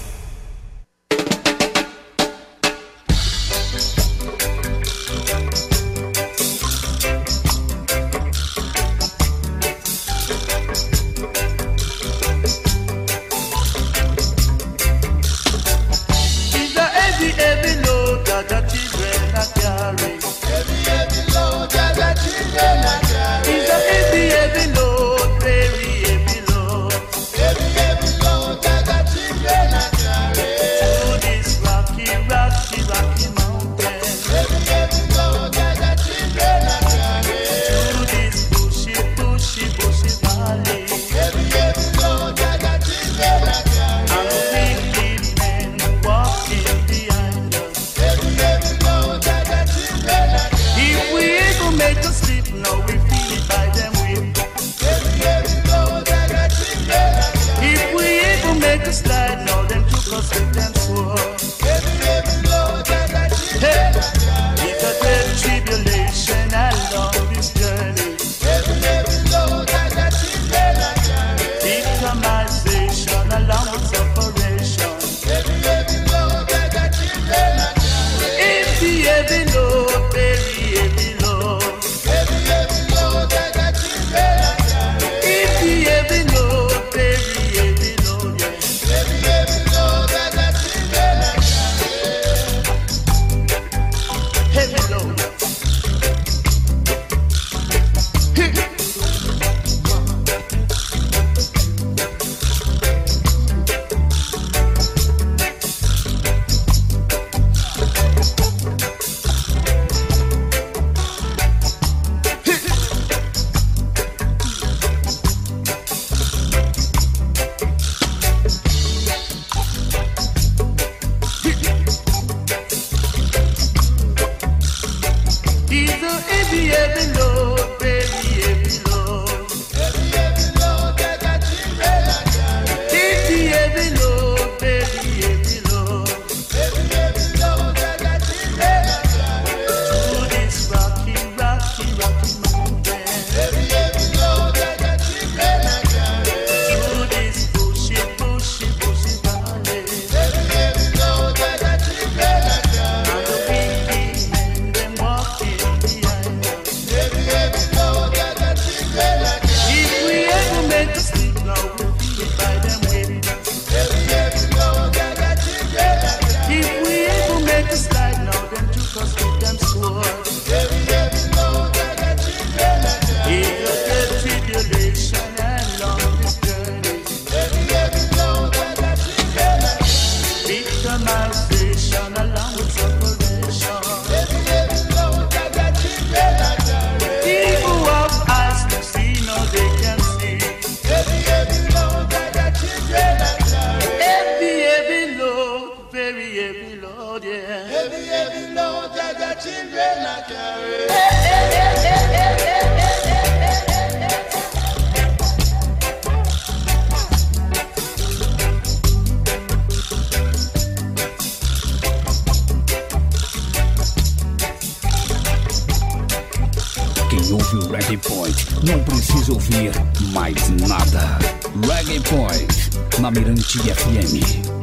na Mirante FM.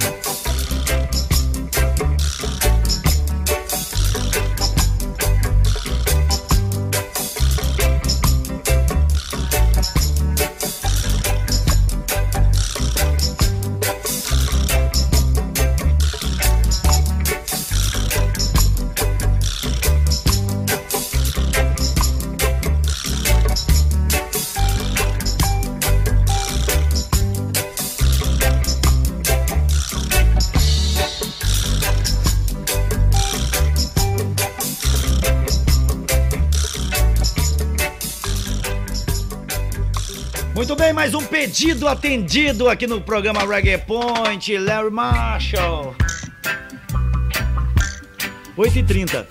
Pedido atendido aqui no programa Reggae Point, Larry Marshall. 8h30.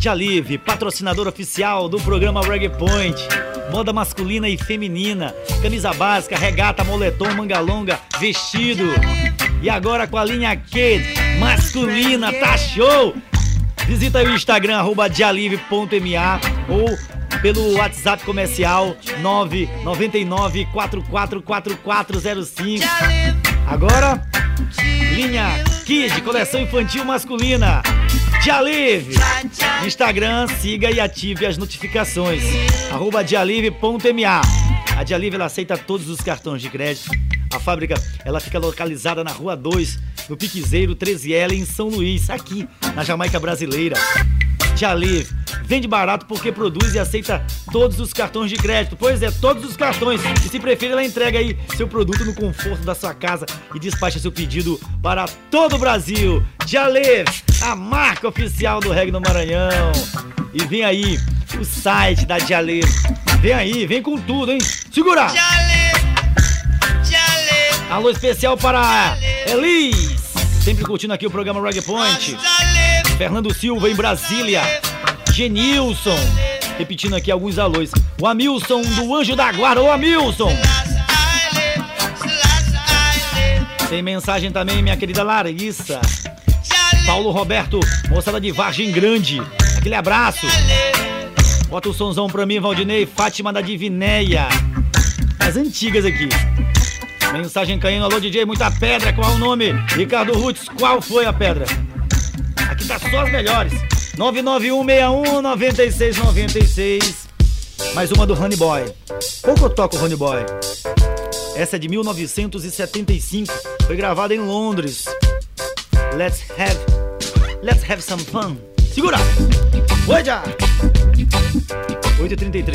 Jalive, patrocinador oficial do programa Reggae Point. Moda masculina e feminina, camisa básica, regata, moletom, manga longa, vestido. E agora com a linha Kid, masculina, tá show! Visita aí o Instagram, arroba dialive.ma ou pelo WhatsApp comercial 999 444405. Agora, linha Kid, coleção infantil masculina. Dialive. Instagram, siga e ative as notificações. Arroba dialive.ma. A Dialive ela aceita todos os cartões de crédito. A fábrica ela fica localizada na Rua 2, no Piquezeiro 13L, em São Luís, aqui na Jamaica Brasileira. Dialive vende barato porque produz e aceita todos os cartões de crédito. Pois é, todos os cartões. E se preferir, ela entrega aí seu produto no conforto da sua casa e despacha seu pedido para todo o Brasil. Dialive, a marca oficial do reggae no Maranhão. E vem aí o site da Dialive. Vem aí, vem com tudo, hein? Segura! Alô especial para Elis, sempre curtindo aqui o programa Reggae Point. Fernando Silva em Brasília. Genilson, repetindo aqui alguns alôs. O Amilson do Anjo da Guarda. Ô Amilson! Tem mensagem também, minha querida Larissa. Paulo Roberto, moçada de Vargem Grande. Aquele abraço. Bota o sonzão pra mim, Valdinei. Fátima da Divinéia. As antigas aqui. Mensagem caindo, alô DJ, muita pedra, qual é o nome? Ricardo Rutz, qual foi a pedra? Tá só as melhores. 991619696. Mais uma do Honey Boy. Pouco eu toco Honey Boy. Essa é de 1975. Foi gravada em Londres. Let's have. Let's have some fun. Segura! Oi, já! 8h33.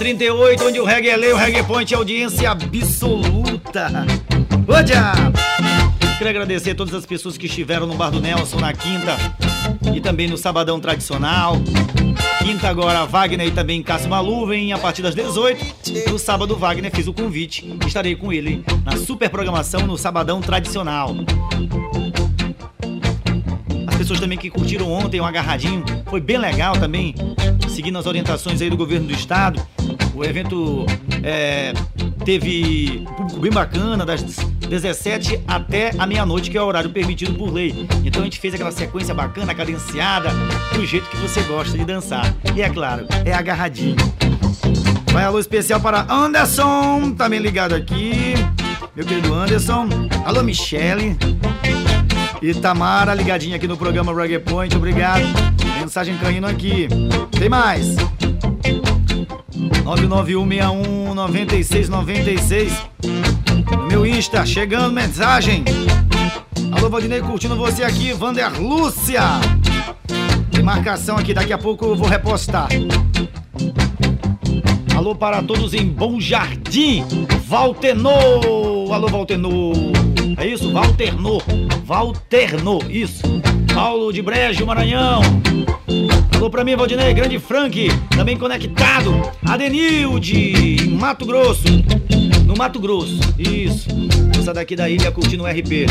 38, onde o reggae é lei, o reggae point é audiência absoluta. Odia! Quero agradecer a todas as pessoas que estiveram no Bar do Nelson na quinta e também no Sabadão Tradicional. Quinta agora, Wagner e também Cássio Malu vem a partir das 18. No sábado, Wagner fez o convite. Estarei com ele na super programação no Sabadão Tradicional. As pessoas também que curtiram ontem o agarradinho, foi bem legal também, seguindo as orientações aí do governo do estado. O evento é, teve um bem bacana, das 17 até a meia-noite, que é o horário permitido por lei. Então a gente fez aquela sequência bacana, cadenciada, do jeito que você gosta de dançar. E é claro, é agarradinho. Vai alô especial para Anderson, tá bem ligado aqui. Meu querido Anderson. Alô, Michele. E Tamara ligadinha aqui no programa Reggae Point, obrigado. Mensagem caindo aqui. Tem mais. 991619696. No meu Insta, chegando mensagem. Alô, Valdinei, curtindo você aqui, Vander Lúcia. Tem marcação aqui, daqui a pouco eu vou repostar. Alô para todos em Bom Jardim, Valtenô. Alô, Valtenô. É isso? Valternô. Valternô, isso. Paulo de Brejo, Maranhão. Alô pra mim, Valdinei, grande Frank, também conectado. Adenilde, Mato Grosso. No Mato Grosso, isso. Essa daqui da ilha curtindo o RP.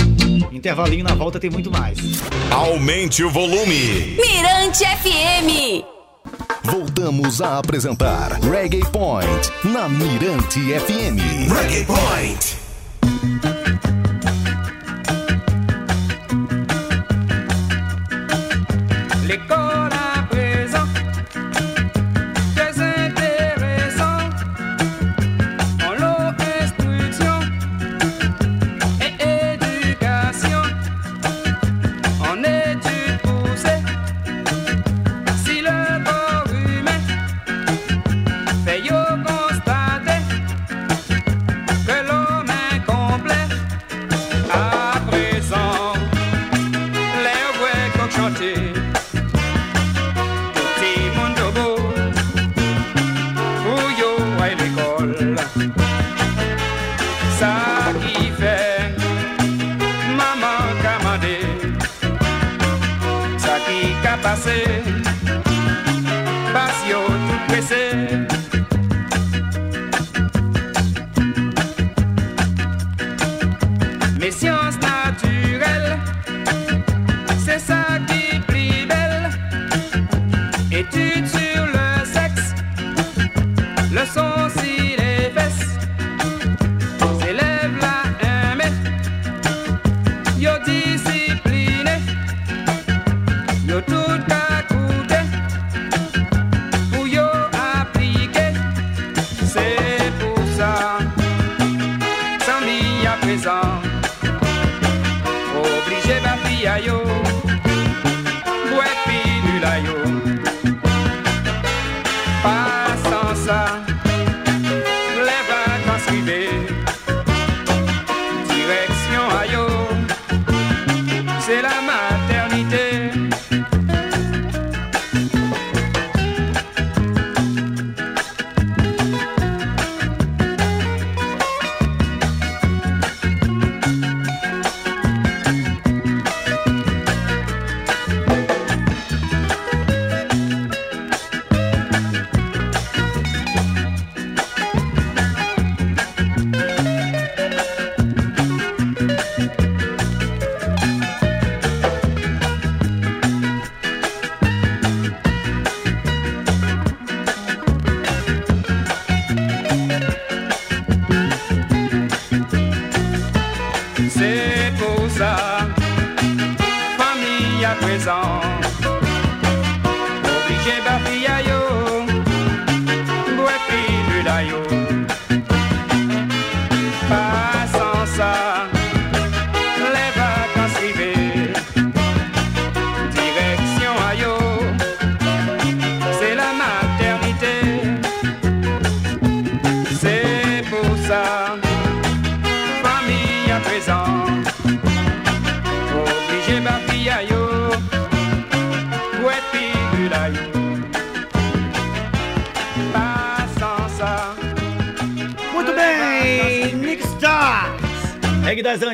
Intervalinho na volta tem muito mais. Aumente o volume. Mirante FM. Voltamos a apresentar Reggae Point na Mirante FM. Reggae Point.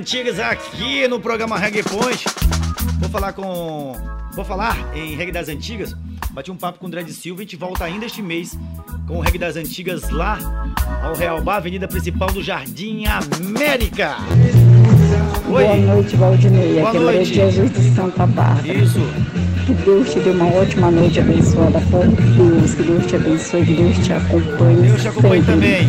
Antigas aqui no programa Reggae Point. Vou falar com. Vou falar em Reggae das Antigas. Bati um papo com o Dredd Silva e a gente volta ainda este mês com o Reggae das Antigas lá ao Real Bar, avenida principal do Jardim América. Oi. Boa noite, Valdinei. Boa Aqui é Maria noite. de Jesus de Santa Bárbara. Isso. Que Deus te dê uma ótima noite abençoada por Deus. Que Deus te abençoe, que Deus te acompanhe. Deus te acompanhe também.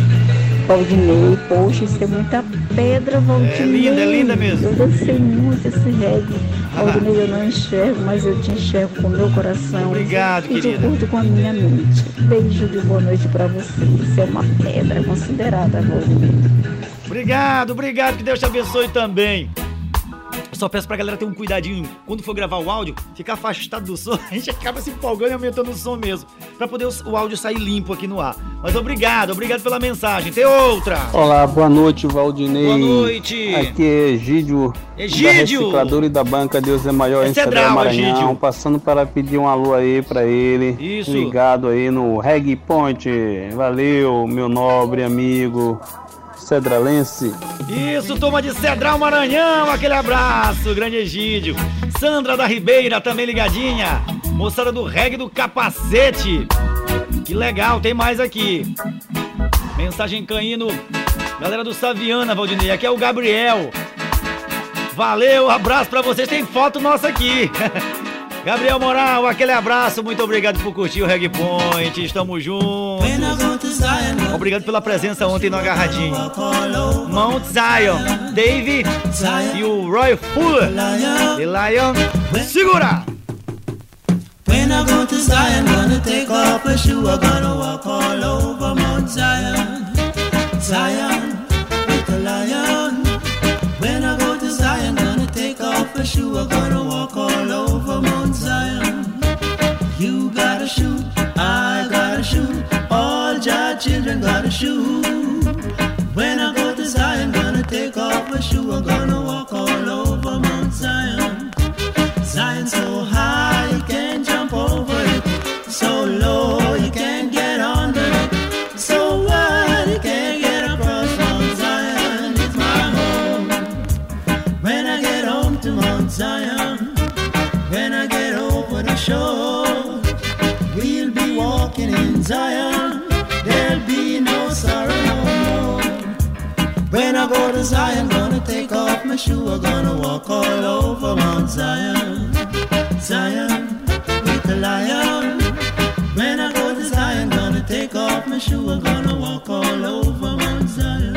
Valdinei, poxa, isso é muita pedra, Valdinei. É linda, é linda mesmo. Eu dancei muito esse reggae. Valdinei, eu não enxergo, mas eu te enxergo com o meu coração. Obrigado, e querida. te curto com a minha mente. Beijo de boa noite pra você. Você é uma pedra considerada, Valdinei. Obrigado, obrigado, que Deus te abençoe também. Eu só peço pra galera ter um cuidadinho quando for gravar o áudio, ficar afastado do som, a gente acaba se empolgando e aumentando o som mesmo, pra poder o, o áudio sair limpo aqui no ar. Mas obrigado, obrigado pela mensagem. Tem outra. Olá, boa noite, Valdinei. Boa noite. Aqui é Egídio, Egídio. da Recicladora e da Banca Deus é Maior É em Cedral Cedral, Maranhão. Egídio. Passando para pedir um alô aí pra ele. Isso. Ligado aí no Reggae Point. Valeu, meu nobre amigo cedralense. Isso, turma de Cedral Maranhão, aquele abraço, grande Egídio. Sandra da Ribeira, também ligadinha. Moçada do reggae do capacete. Que legal, tem mais aqui. Mensagem caindo. Galera do Saviana, Valdinei, aqui é o Gabriel. Valeu, abraço pra vocês. Tem foto nossa aqui. Gabriel Moral, aquele abraço. Muito obrigado por curtir o Reggae Point. Estamos juntos. Obrigado pela presença ontem no Agarradinho. Mount Zion, Dave e o Roy Fuller. E Lion, segura! When I go to Zion, gonna take off my shoe, I'm gonna walk all over Mount Zion. Zion, with a lion. When I go to Zion, gonna take off my shoe, I'm gonna walk all over Mount Zion. You gotta shoot, I gotta shoot, all your children gotta shoot. When I go to Zion, gonna take off a shoe, I'm gonna shoe, I'm gonna walk all over Mount Zion. Zion, with the lion. When I go to Zion, gonna take off my shoe, I'm gonna walk all over Mount Zion.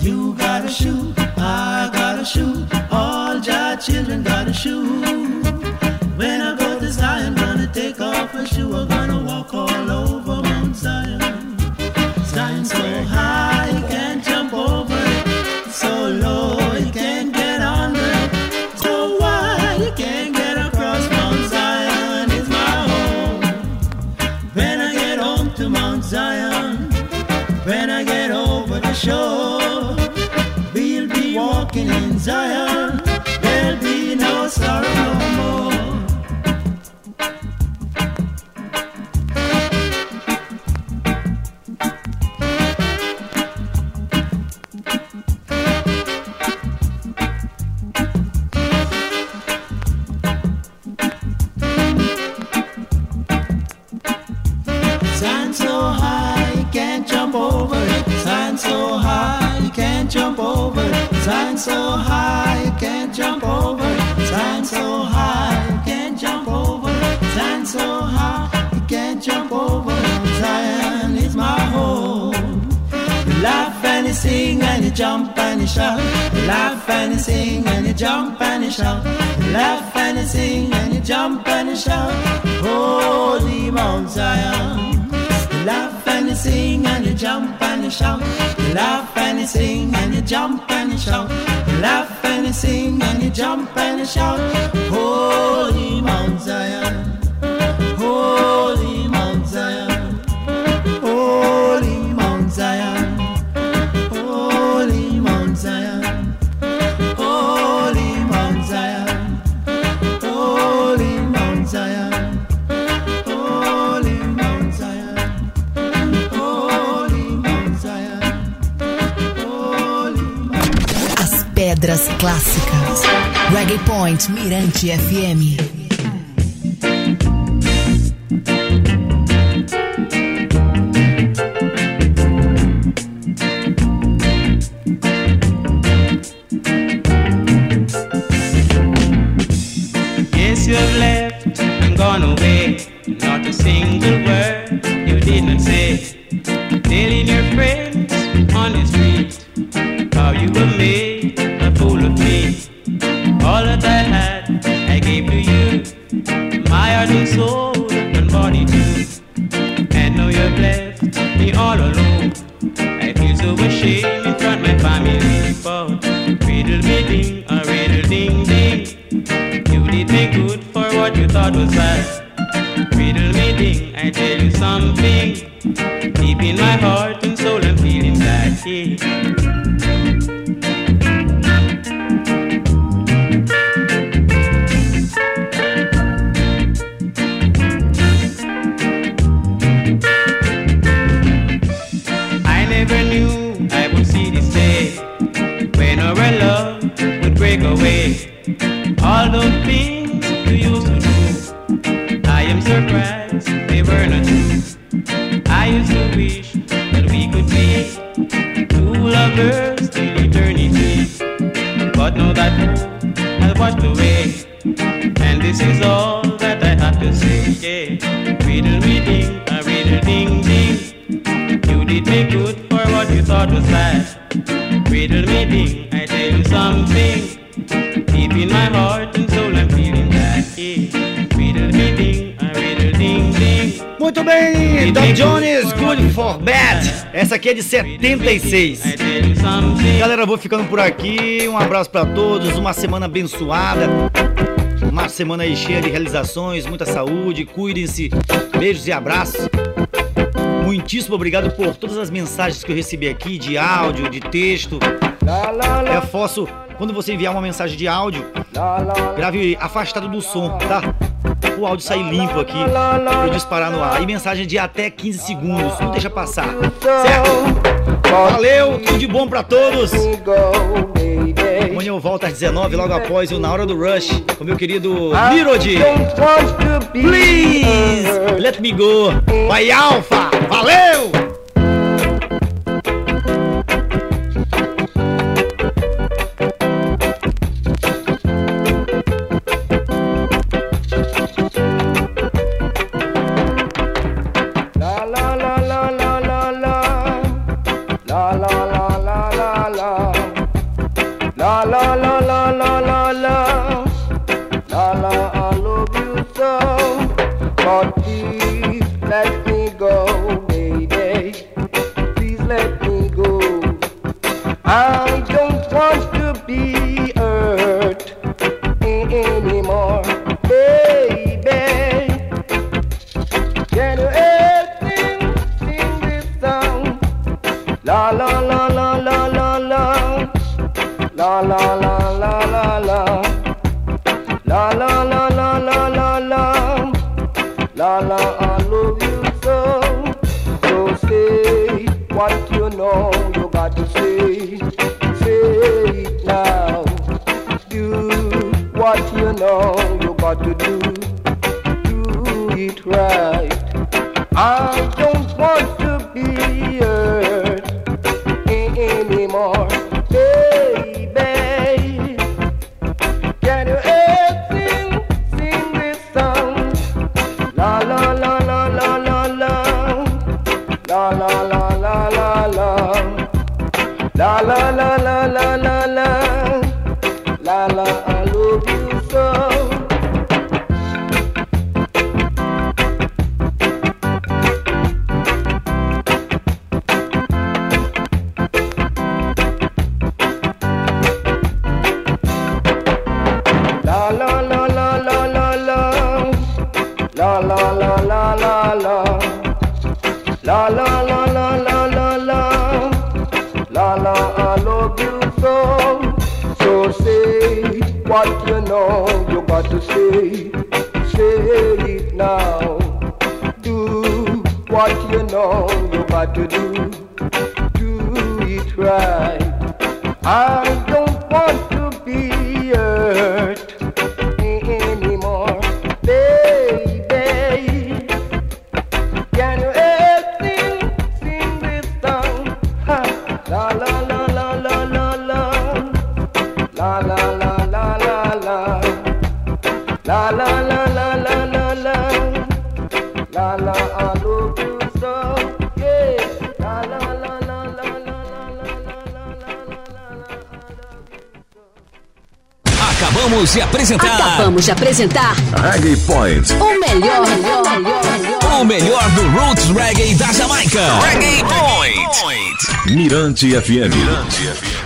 You got a shoe, I gotta shoe, all your children got a. When Pedras Clássicas. Reggae Point Mirante FM. de 76. Galera, vou ficando por aqui. Um abraço para todos, uma semana abençoada. Uma semana aí cheia de realizações, muita saúde, cuidem-se. Beijos e abraços. Muitíssimo obrigado por todas as mensagens que eu recebi aqui, de áudio, de texto. É Reforço, quando você enviar uma mensagem de áudio, grave afastado do som, tá? o áudio sair limpo aqui pra eu disparar no ar. E mensagem de até 15 segundos, não deixa passar. Certo? Valeu, tudo de bom pra todos. Amanhã eu volto às 19, logo após o Na Hora do Rush, com meu querido Nirodi. Please, let me go. Vai, Alfa. Valeu! Apresentar Reggae Point. o melhor, o melhor, o melhor. O melhor do Roots Reggae da Jamaica. Reggae Point. Mirante FM. Mirante FM.